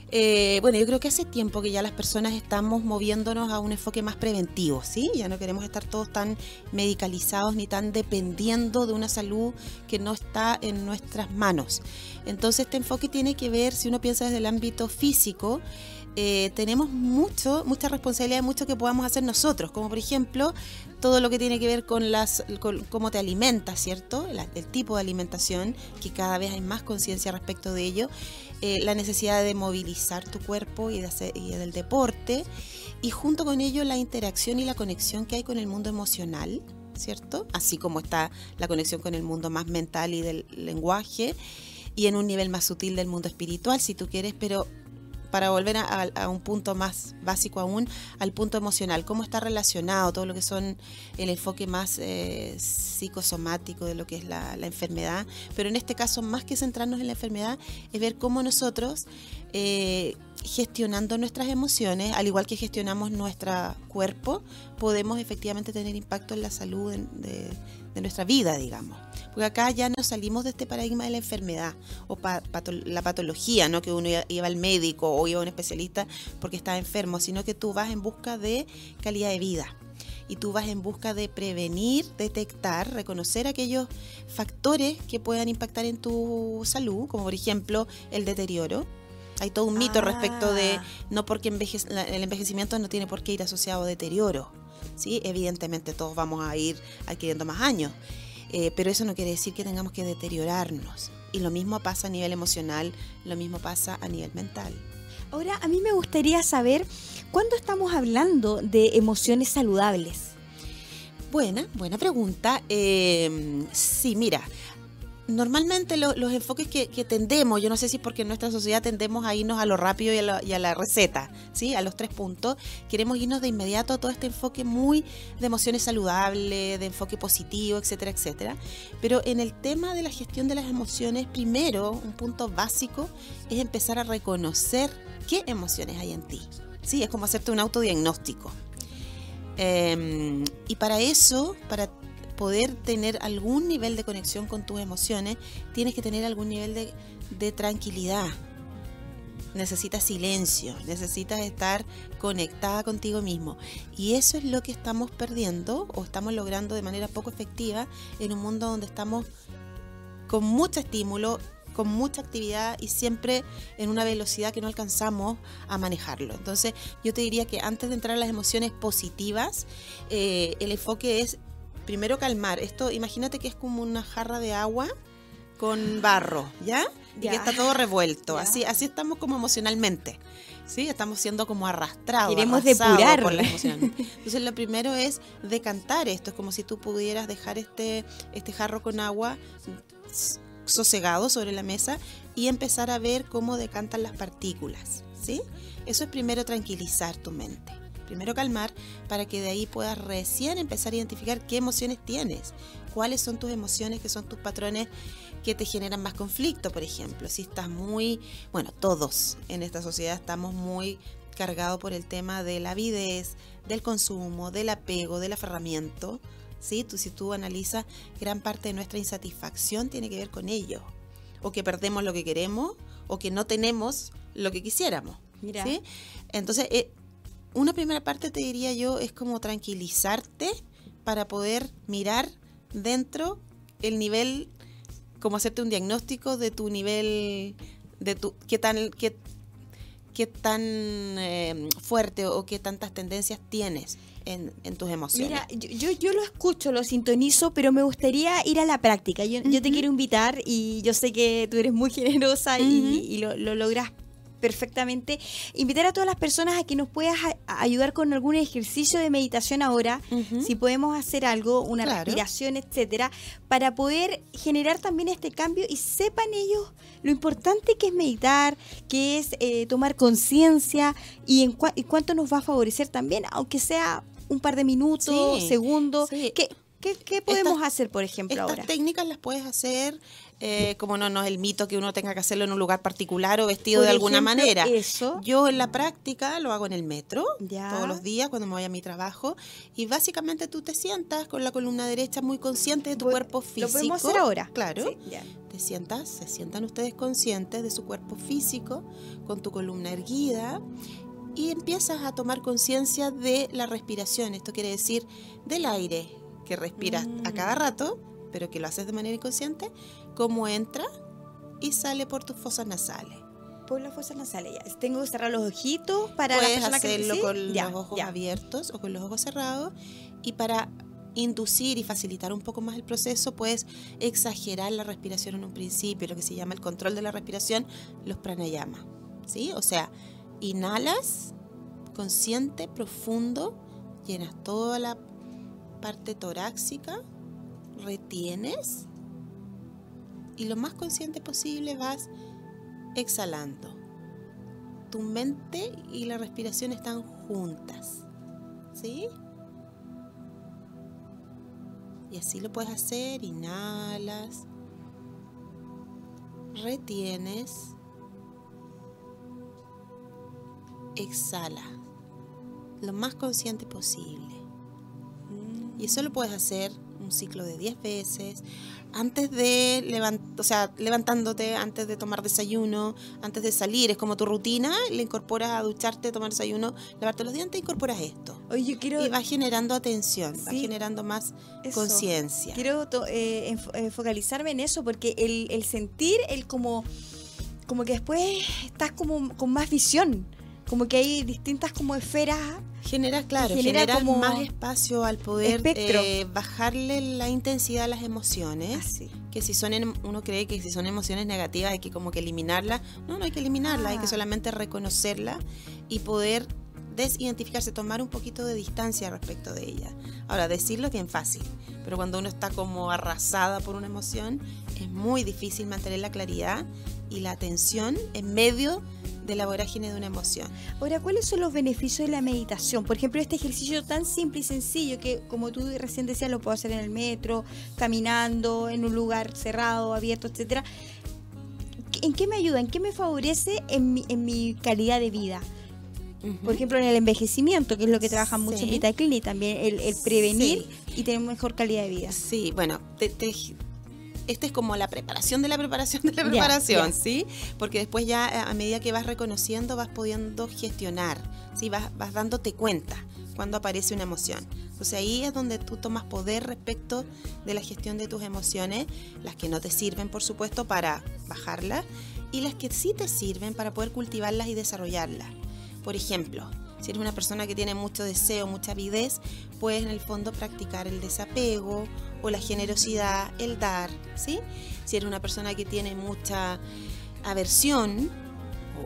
Eh, bueno, yo creo que hace tiempo que ya las personas estamos moviéndonos a un enfoque más preventivo, ¿sí? Ya no queremos estar todos tan medicalizados ni tan dependiendo de una salud que no está en nuestras manos. Entonces este enfoque tiene que ver, si uno piensa desde el ámbito físico, eh, tenemos mucho, mucha responsabilidad, mucho que podamos hacer nosotros, como por ejemplo todo lo que tiene que ver con las cómo te alimentas, ¿cierto? el tipo de alimentación, que cada vez hay más conciencia respecto de ello, eh, la necesidad de movilizar tu cuerpo y, de hacer, y del deporte, y junto con ello la interacción y la conexión que hay con el mundo emocional, ¿cierto? Así como está la conexión con el mundo más mental y del lenguaje, y en un nivel más sutil del mundo espiritual, si tú quieres, pero para volver a, un punto más básico aún, al punto emocional, cómo está relacionado todo lo que son el enfoque más eh, psicosomático de lo que es la, enfermedad, pero en este caso más que centrarnos en la enfermedad es ver cómo nosotros eh, gestionando nuestras emociones, al igual que gestionamos nuestro cuerpo, podemos efectivamente tener impacto en la salud de nuestra vida, digamos. Porque acá ya no salimos de este paradigma de la enfermedad o la patología, no que uno iba al médico o iba a un especialista porque estaba enfermo, sino que tú vas en busca de calidad de vida y tú vas en busca de prevenir, detectar, reconocer aquellos factores que puedan impactar en tu salud, como por ejemplo el deterioro. Hay todo un mito respecto de ah. no porque el envejecimiento no tiene por qué ir asociado a deterioro. ¿sí? Evidentemente todos vamos a ir adquiriendo más años. Eh, pero eso no quiere decir que tengamos que deteriorarnos. Y lo mismo pasa a nivel emocional, lo mismo pasa a nivel mental. Ahora, a mí me gustaría saber, ¿cuándo estamos hablando de emociones saludables? Buena, buena pregunta. Eh, sí, mira, normalmente los enfoques que, tendemos, yo no sé si porque en nuestra sociedad tendemos a irnos a lo rápido y a, la receta, ¿sí? a los tres puntos, queremos irnos de inmediato a todo este enfoque muy de emociones saludables, de enfoque positivo, etcétera, etcétera. Pero en el tema de la gestión de las emociones, primero, un punto básico es empezar a reconocer qué emociones hay en ti. Sí, es como hacerte un autodiagnóstico. Em, y para eso, para poder tener algún nivel de conexión con tus emociones, tienes que tener algún nivel de, tranquilidad. Necesitas silencio, necesitas estar conectada contigo mismo. Y eso es lo que estamos perdiendo o estamos logrando de manera poco efectiva en un mundo donde estamos con mucho estímulo, con mucha actividad y siempre en una velocidad que no alcanzamos a manejarlo. Entonces yo te diría que antes de entrar a las emociones positivas, eh, el enfoque es primero calmar. Esto, imagínate que es como una jarra de agua con barro, ¿ya? Y que está todo revuelto. Así, así estamos como emocionalmente. Sí, estamos siendo como arrastrados. Queremos depurar. Por la emoción. Entonces, lo primero es decantar esto. Es como si tú pudieras dejar este, este jarro con agua sosegado sobre la mesa y empezar a ver cómo decantan las partículas. ¿sí? Eso es primero tranquilizar tu mente primero calmar para que de ahí puedas recién empezar a identificar qué emociones tienes, cuáles son tus emociones, que son tus patrones que te generan más conflicto, por ejemplo. Si estás muy, bueno, todos en esta sociedad estamos muy cargados por el tema de la avidez, del consumo, del apego, del aferramiento. ¿sí? Tú, si tú analizas, gran parte de nuestra insatisfacción tiene que ver con ello. O que perdemos lo que queremos, o que no tenemos lo que quisiéramos. Entonces, eh, una primera parte te diría yo es como tranquilizarte para poder mirar dentro el nivel, como hacerte un diagnóstico de tu nivel, de tu, qué tan, qué, qué tan eh, fuerte o qué tantas tendencias tienes en, tus emociones. Mira, yo, yo, lo escucho, lo sintonizo, pero me gustaría ir a la práctica. Yo, te quiero invitar y yo sé que tú eres muy generosa y, lo, lo logras perfectamente. Invitar a todas las personas a que nos puedas ayudar con algún ejercicio de meditación ahora, si podemos hacer algo, una respiración, etcétera, para poder generar también este cambio y sepan ellos lo importante que es meditar, que es eh, tomar conciencia y en cuánto nos va a favorecer también, aunque sea un par de minutos, segundos, que ¿Qué, qué podemos Estas- hacer, por ejemplo, Estas ahora? técnicas las puedes hacer, eh, como no, no es el mito que uno tenga que hacerlo en un lugar particular o vestido Por de alguna manera. eso. Yo en la práctica lo hago en el metro Ya. todos los días cuando me voy a mi trabajo y básicamente tú te sientas con la columna derecha muy consciente de tu Voy- cuerpo físico. ¿Lo podemos hacer ahora? Claro. Sí, ya. Te sientas, se sientan ustedes conscientes de su cuerpo físico, con tu columna erguida, y empiezas a tomar conciencia de la respiración. Esto quiere decir del aire que respiras a Mm. cada rato, pero que lo haces de manera inconsciente, cómo entra y sale por tus fosas nasales. Por las fosas nasales, ya. Tengo que cerrar los ojitos para la Puedes que hacerlo ¿sí? con Ya, los ojos ya. abiertos o con los ojos cerrados y para inducir y facilitar un poco más el proceso, puedes exagerar la respiración en un principio, lo que se llama el control de la respiración, los pranayama, ¿sí? O sea, inhalas consciente, profundo, llenas toda la parte torácica, retienes y lo más consciente posible vas exhalando. Tu mente y la respiración están juntas. ¿Sí? Y así lo puedes hacer. Inhalas. Retienes. Exhala. Lo más consciente posible. Y eso lo puedes hacer un ciclo de 10 veces. Antes de levantar, o sea, levantándote, antes de tomar desayuno, antes de salir, es como tu rutina, le incorporas a ducharte, tomar desayuno, lavarte los dientes, incorporas esto. Oye, yo quiero, Y va generando atención, va Sí, generando más conciencia. quiero eh, eh, focalizarme en eso porque el, el sentir, el como, como que después estás como con más visión. Como que hay distintas como esferas. Genera, claro, genera genera, como más espacio al poder eh, bajarle la intensidad a las emociones. Así. que si son em- uno cree que si son emociones negativas hay que como que eliminarlas no no hay que eliminarlas hay que Ah. solamente reconocerlas y poder desidentificarse tomar un poquito de distancia respecto de ella ahora decirlo es bien fácil pero cuando uno está como arrasada por una emoción es muy difícil mantener la claridad y la atención en medio de la vorágine de una emoción Ahora, ¿cuáles son los beneficios de la meditación? Por ejemplo, este ejercicio tan simple y sencillo que, como tú recién decías, lo puedo hacer en el metro, caminando, en un lugar cerrado, abierto, etcétera. ¿En qué me ayuda? ¿En qué me favorece en mi, en mi calidad de vida? Por ejemplo, en el envejecimiento, que es lo que trabajan mucho en Sí. Vita Clinic, también el, el prevenir y tener mejor calidad de vida. Sí, bueno, te, te- esta es como la preparación de la preparación de la preparación. ¿sí? Porque después ya eh, a medida que vas reconociendo vas pudiendo gestionar, ¿sí? Vas, vas dándote cuenta cuando aparece una emoción. Entonces ahí es donde tú tomas poder respecto de la gestión de tus emociones, las que no te sirven, por supuesto, para bajarlas, y las que sí te sirven para poder cultivarlas y desarrollarlas. Por ejemplo, si eres una persona que tiene mucho deseo, mucha avidez, puedes en el fondo practicar el desapego o la generosidad, el dar, ¿sí? Si eres una persona que tiene mucha aversión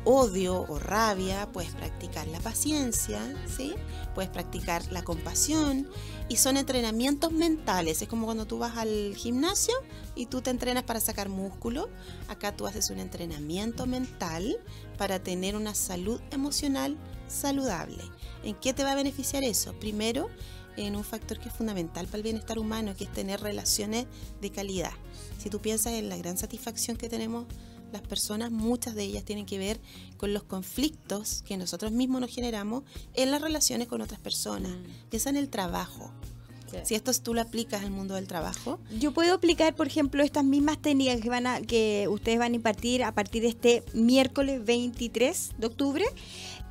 o odio o rabia, puedes practicar la paciencia, ¿sí? Puedes practicar la compasión y son entrenamientos mentales. Es como cuando tú vas al gimnasio y tú te entrenas para sacar músculo. Acá tú haces un entrenamiento mental para tener una salud emocional saludable. ¿En qué te va a beneficiar eso? Primero, en un factor que es fundamental para el bienestar humano, que es tener relaciones de calidad. Si tú piensas en la gran satisfacción que tenemos las personas, muchas de ellas tienen que ver con los conflictos que nosotros mismos nos generamos en las relaciones con otras personas. Piensa en el trabajo. Si esto tú lo aplicas al mundo del trabajo, Yo puedo aplicar, por ejemplo, estas mismas técnicas que van a, que ustedes van a impartir a partir de este miércoles 23 de octubre.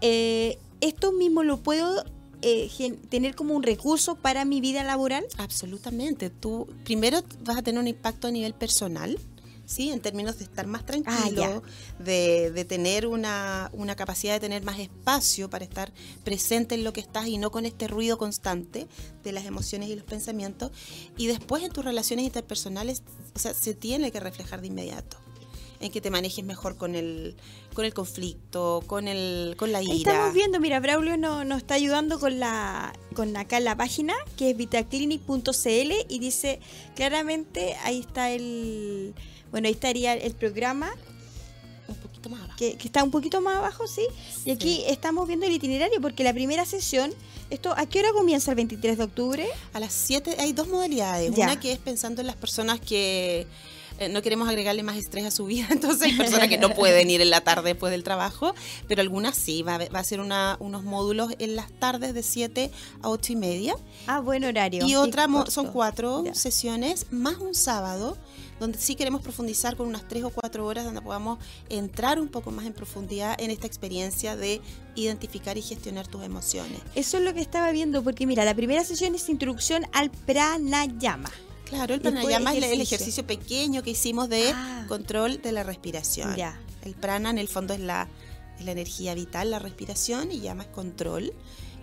Eh, esto mismo lo puedo eh, tener como un recurso para mi vida laboral. Absolutamente. Tú primero vas a tener un impacto a nivel personal, ¿sí? En términos de estar más tranquilo, de, de tener una, una capacidad de tener más espacio para estar presente en lo que estás y no con este ruido constante de las emociones y los pensamientos. Y después en tus relaciones interpersonales, o sea, se tiene que reflejar de inmediato en que te manejes mejor con el, con el conflicto, con el, con la Ahí ira. estamos viendo, mira, Braulio no- nos está ayudando con la con acá la página que es vitaclinic.cl y dice claramente, ahí está el, bueno, ahí estaría el programa Un poquito más abajo. que, que está un poquito más abajo, ¿sí? Y aquí estamos viendo el itinerario porque la primera sesión, esto ¿a qué hora comienza el 23 de octubre? A las 7 hay dos modalidades. Ya. Una que es pensando en las personas que eh, no queremos agregarle más estrés a su vida, entonces hay personas que no pueden ir en la tarde después del trabajo, pero algunas sí, va a, va a ser una, unos módulos en las tardes de 7 a 8 y media. Ah, buen horario. Y otra son cuatro Ya. sesiones, más un sábado, donde sí queremos profundizar con unas tres o cuatro horas, donde podamos entrar un poco más en profundidad en esta experiencia de identificar y gestionar tus emociones. Eso es lo que estaba viendo, porque mira, la primera sesión es introducción al pranayama. Claro, el pranayama es el- ejercicio. pequeño que hicimos de Ah. control de la respiración. Ya. El prana en el fondo es la, es la energía vital, la respiración, y llama control,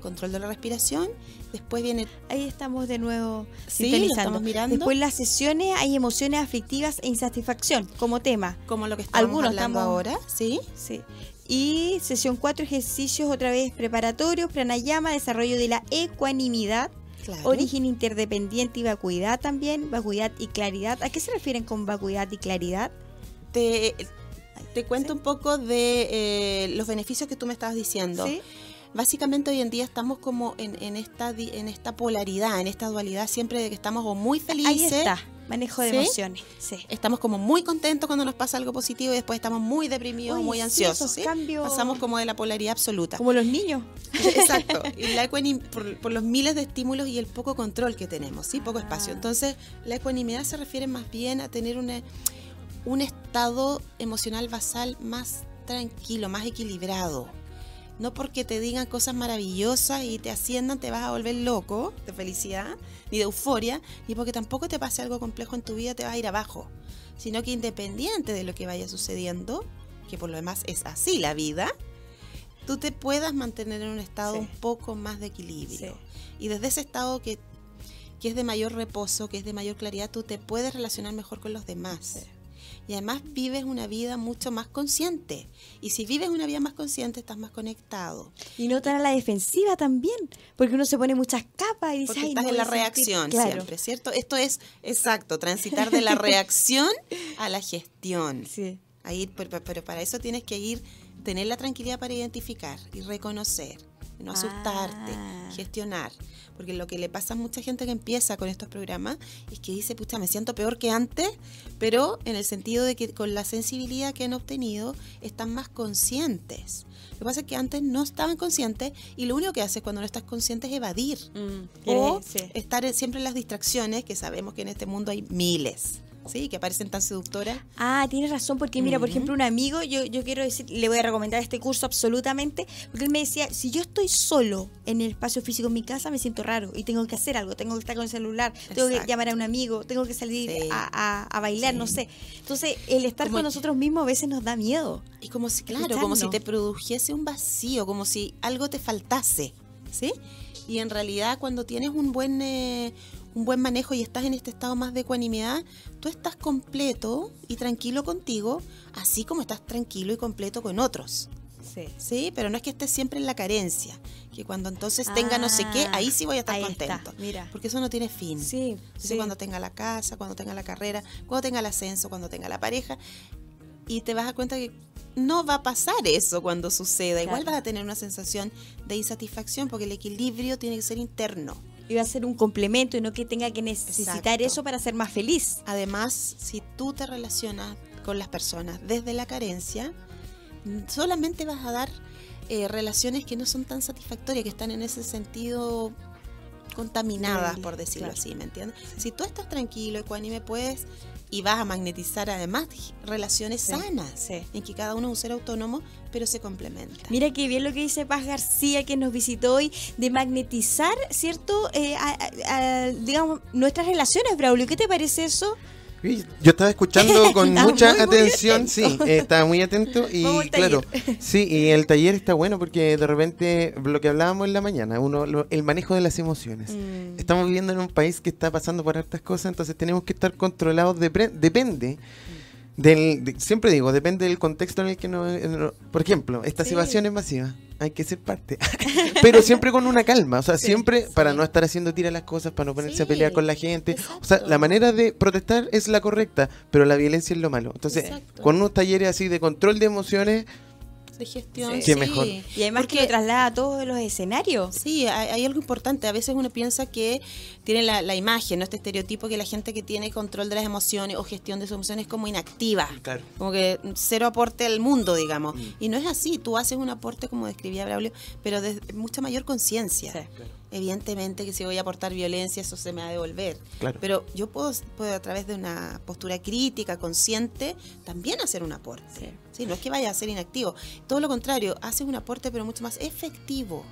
control de la respiración. Después viene Ahí estamos de nuevo Sí, lo estamos mirando. Después las sesiones hay emociones aflictivas e insatisfacción como tema. como lo que estamos Algunos hablando estamos- ahora, ¿sí? Sí. Y sesión 4, ejercicios otra vez preparatorios, pranayama, desarrollo de la ecuanimidad, Claro. origen interdependiente y vacuidad también, vacuidad y claridad. ¿A qué se refieren con vacuidad y claridad? Te, te cuento un poco de eh, los beneficios que tú me estabas diciendo. ¿Sí? Básicamente hoy en día estamos como en, en esta en esta polaridad, en esta dualidad siempre de que estamos o muy felices, Ahí está, manejo de ¿Sí? emociones. Sí. estamos como muy contentos cuando nos pasa algo positivo y después estamos muy deprimidos, muy ansiosos. cambios- Pasamos como de la polaridad absoluta. Como los niños. Exacto. Y la por, por los miles de estímulos y el poco control que tenemos, ¿sí? Poco Ah. espacio. Entonces, la ecuanimidad se refiere más bien a tener una, un estado emocional basal más tranquilo, más equilibrado. No porque te digan cosas maravillosas y te asciendan, te vas a volver loco de felicidad, ni de euforia, ni porque tampoco te pase algo complejo en tu vida, te vas a ir abajo. Sino que independiente de lo que vaya sucediendo, que por lo demás es así la vida, tú te puedas mantener en un estado Sí. un poco más de equilibrio. Sí. Y desde ese estado que, que es de mayor reposo, que es de mayor claridad, tú te puedes relacionar mejor con los demás. Y además vives una vida mucho más consciente. Y si vives una vida más consciente, estás más conectado. Y no tan a la defensiva también, porque uno se pone muchas capas y dice, Porque "Ay, estás no en la a sentir". reacción Claro. siempre, ¿cierto? Esto es exacto, transitar de la reacción a la gestión. Sí. Ahí, pero, pero para eso tienes que ir, tener la tranquilidad para identificar y reconocer, no asustarte, Ah. gestionar. Porque lo que le pasa a mucha gente que empieza con estos programas es que dice, pucha, me siento peor que antes, pero en el sentido de que con la sensibilidad que han obtenido están más conscientes. Lo que pasa es que antes no estaban conscientes y lo único que haces cuando no estás consciente es evadir. Mm, O sí. estar siempre en las distracciones, que sabemos que en este mundo hay miles, ¿sí? Que parecen tan seductoras. Ah, tienes razón, porque mira, por Ujú. ejemplo, un amigo, yo, yo quiero decir, le voy a recomendar este curso absolutamente, porque él me decía, si yo estoy solo en el espacio físico en mi casa, me siento raro y tengo que hacer algo, tengo que estar con el celular, tengo que llamar a un amigo, tengo que salir Sí. a, a- a bailar, Sí. no sé. Entonces, el estar Como- con nosotros mismos a veces nos da miedo. Y como si, claro, como si te produjese un vacío, como si algo te faltase, ¿sí? Y en realidad cuando tienes un buen, eh, un buen manejo y estás en este estado más de ecuanimidad, tú estás completo y tranquilo contigo, así como estás tranquilo y completo con otros, Sí. ¿sí? Pero no es que estés siempre en la carencia, que cuando entonces tenga no sé qué, Ah, ahí sí voy a estar está, contento. mira. Porque eso no tiene fin. Sí, Entonces, sí. cuando tenga la casa, cuando tenga la carrera, cuando tenga el ascenso, cuando tenga la pareja, y te vas a dar cuenta que no va a pasar eso cuando suceda. Igual vas a tener una sensación de insatisfacción porque el equilibrio tiene que ser interno. Y va a ser un complemento y no que tenga que necesitar Exacto. eso para ser más feliz. Además, si tú te relacionas con las personas desde la carencia, solamente vas a dar eh, relaciones que no son tan satisfactorias, que están en ese sentido contaminadas, por decirlo claro. así, ¿me entiendes? Si tú estás tranquilo, ecuánime, puedes y vas a magnetizar además relaciones Sí, sanas, sí. en que cada uno es un ser autónomo, pero se complementa. Mira qué bien lo que dice Paz García, que nos visitó hoy, de magnetizar, ¿cierto? Eh, a- a- a, digamos, nuestras relaciones, Braulio. ¿Qué te parece eso? Yo estaba escuchando con mucha muy, muy atención, sí, eh, estaba muy atento y claro, sí, y el taller está bueno porque de repente lo que hablábamos en la mañana, uno lo- el manejo de las emociones. Mm. Estamos viviendo en un país que está pasando por hartas cosas, entonces tenemos que estar controlados, depre- depende del, de- siempre digo, depende del contexto en el que nos, por ejemplo, estas Sí. evasiones masivas. Hay que ser parte. Pero siempre con una calma, o sea, siempre sí. para no estar haciendo tirar las cosas, para no ponerse a pelear con la gente. O sea, la manera de protestar es la correcta, pero la violencia es lo malo. Entonces, Exacto. con unos talleres así de control de emociones, de gestión. Sí. Mejor. Y además que lo traslada a todos los escenarios. Sí, hay, hay algo importante. A veces uno piensa que tiene la, la imagen, ¿no? este estereotipo que la gente que tiene control de las emociones o gestión de sus emociones es como inactiva. Claro. Como que cero aporte al mundo, digamos. Y no es así. Tú haces un aporte, como describía Braulio, pero de mucha mayor conciencia. Sí. Evidentemente que si voy a aportar violencia, eso se me va a devolver. Claro. Pero yo puedo, puedo, a través de una postura crítica, consciente, también hacer un aporte. Sí. Sí, no es que vaya a ser inactivo. Todo lo contrario, haces un aporte, pero mucho más efectivo.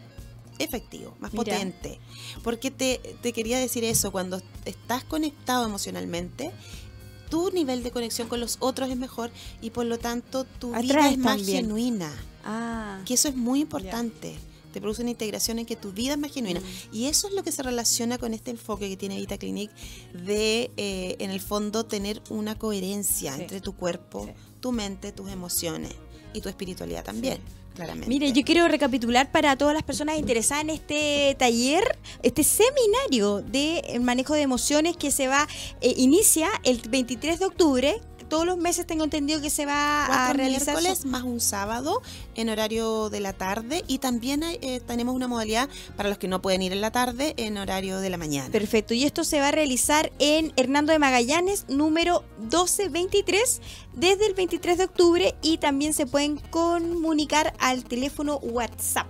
Efectivo, más Mira. potente. Porque te, te quería decir eso, cuando estás conectado emocionalmente, tu nivel de conexión con los otros es mejor y por lo tanto tu vida es más también. genuina. Ah. Que eso es muy importante. Te produce una integración en que tu vida es más genuina. Mm. Y eso es lo que se relaciona con este enfoque que tiene Vita Clinic de, eh, en el fondo, tener una coherencia Sí. entre tu cuerpo, Sí. tu mente, tus emociones y tu espiritualidad también, claramente. Mire, yo quiero recapitular para todas las personas interesadas en este taller, este seminario de eh, manejo de emociones que se va, eh, inicia el 23 de octubre. Todos los meses tengo entendido que se va a realizar. miércoles más un sábado en horario de la tarde y también hay, eh, tenemos una modalidad para los que no pueden ir en la tarde en horario de la mañana. Perfecto, y esto se va a realizar en Hernando de Magallanes, número 1223, desde el 23 de octubre y también se pueden comunicar al teléfono WhatsApp.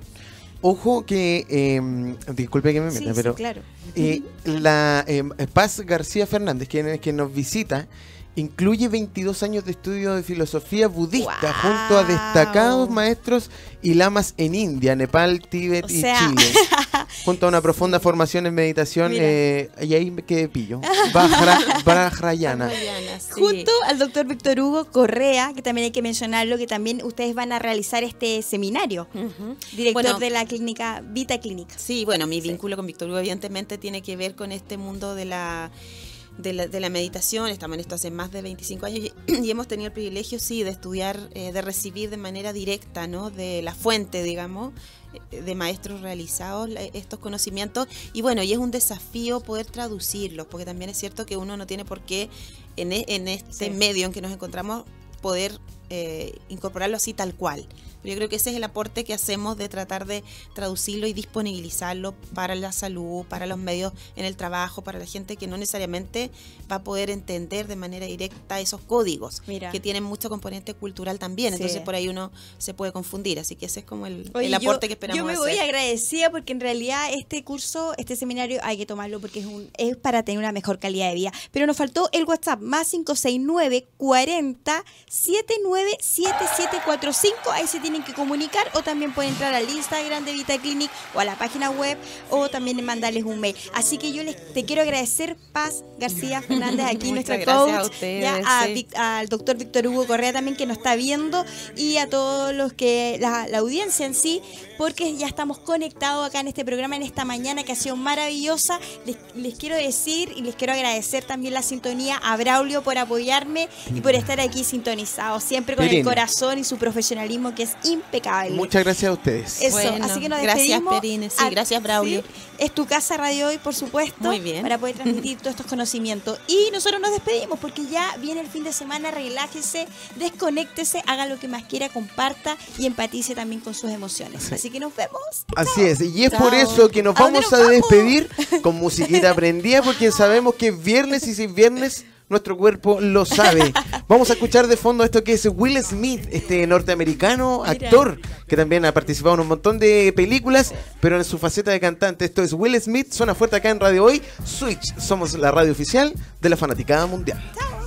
ojo que, eh, disculpe que me meta, Sí, sí, pero claro. eh, la eh, Paz García Fernández, quien, quien nos visita, incluye 22 años de estudio de filosofía budista junto a destacados maestros y lamas en India, Nepal, Tíbet O y sea- Chile. junto a una profunda formación en meditación, eh, y ahí me quedé pillo. Mañana, sí. Junto al doctor Víctor Hugo Correa, que también hay que mencionarlo, que también ustedes van a realizar este seminario, director Bueno, de la clínica Vita Clínica. Sí, bueno, mi vínculo con Víctor Hugo evidentemente tiene que ver con este mundo de la, de la, de la meditación. Estamos en esto hace más de 25 años y, y hemos tenido el privilegio, sí, de estudiar, eh, de recibir de manera directa, ¿no? De la fuente, digamos, eh, de maestros realizados la- estos conocimientos. Y bueno, y es un desafío poder traducirlos, porque también es cierto que uno no tiene por qué, en, e- en este Sí. medio en que nos encontramos, poder eh, incorporarlo así tal cual. Yo creo que ese es el aporte que hacemos de tratar de traducirlo y disponibilizarlo para la salud, para los medios en el trabajo, para la gente que no necesariamente va a poder entender de manera directa esos códigos, Mira. que tienen mucho componente cultural también. Sí. Entonces por ahí uno se puede confundir. Así que ese es como el, Oye, el yo- aporte que esperamos Yo me hacer. voy agradecida porque en realidad este curso, este seminario hay que tomarlo porque es, un, es para tener una mejor calidad de vida. Pero nos faltó el WhatsApp más 569 40 797745. Ahí se tienen que comunicar o también pueden entrar al Instagram de Vita Clinic o a la página web o también mandarles un mail. Así que yo les te quiero agradecer, Paz García Fernández, aquí nuestra Muchas gracias a coach, ustedes, ya a sí. Vic- al doctor Víctor Hugo Correa también que nos está viendo y a todos los que, la, la audiencia en sí, porque ya estamos conectados acá en este programa en esta mañana que ha sido maravillosa. Les, les quiero decir y les quiero agradecer también la sintonía a Braulio por apoyarme y por estar aquí sintonizado, siempre con el corazón y su profesionalismo que es impecable. Muchas gracias a ustedes. Eso, Bueno, así que nos gracias, despedimos. Perine. Sí, gracias, Braulio. sí, es tu casa Radio Hoy, por supuesto. Muy bien. Para poder transmitir todos estos conocimientos. Y nosotros nos despedimos porque ya viene el fin de semana. Relájese, desconéctese, haga lo que más quiera, comparta y empatice también con sus emociones. Así que nos vemos. Así es, y es Chao. por eso que nos ¿A dónde vamos nos a vamos? despedir con musiquita prendida porque sabemos que es viernes y si es viernes nuestro cuerpo lo sabe. Vamos a escuchar de fondo esto que es Will Smith, este norteamericano Mira. actor que también ha participado en un montón de películas, pero en su faceta de cantante. Esto es Will Smith, suena fuerte acá en Radio Hoy. Switch, somos la radio oficial de la fanaticada mundial. Chao.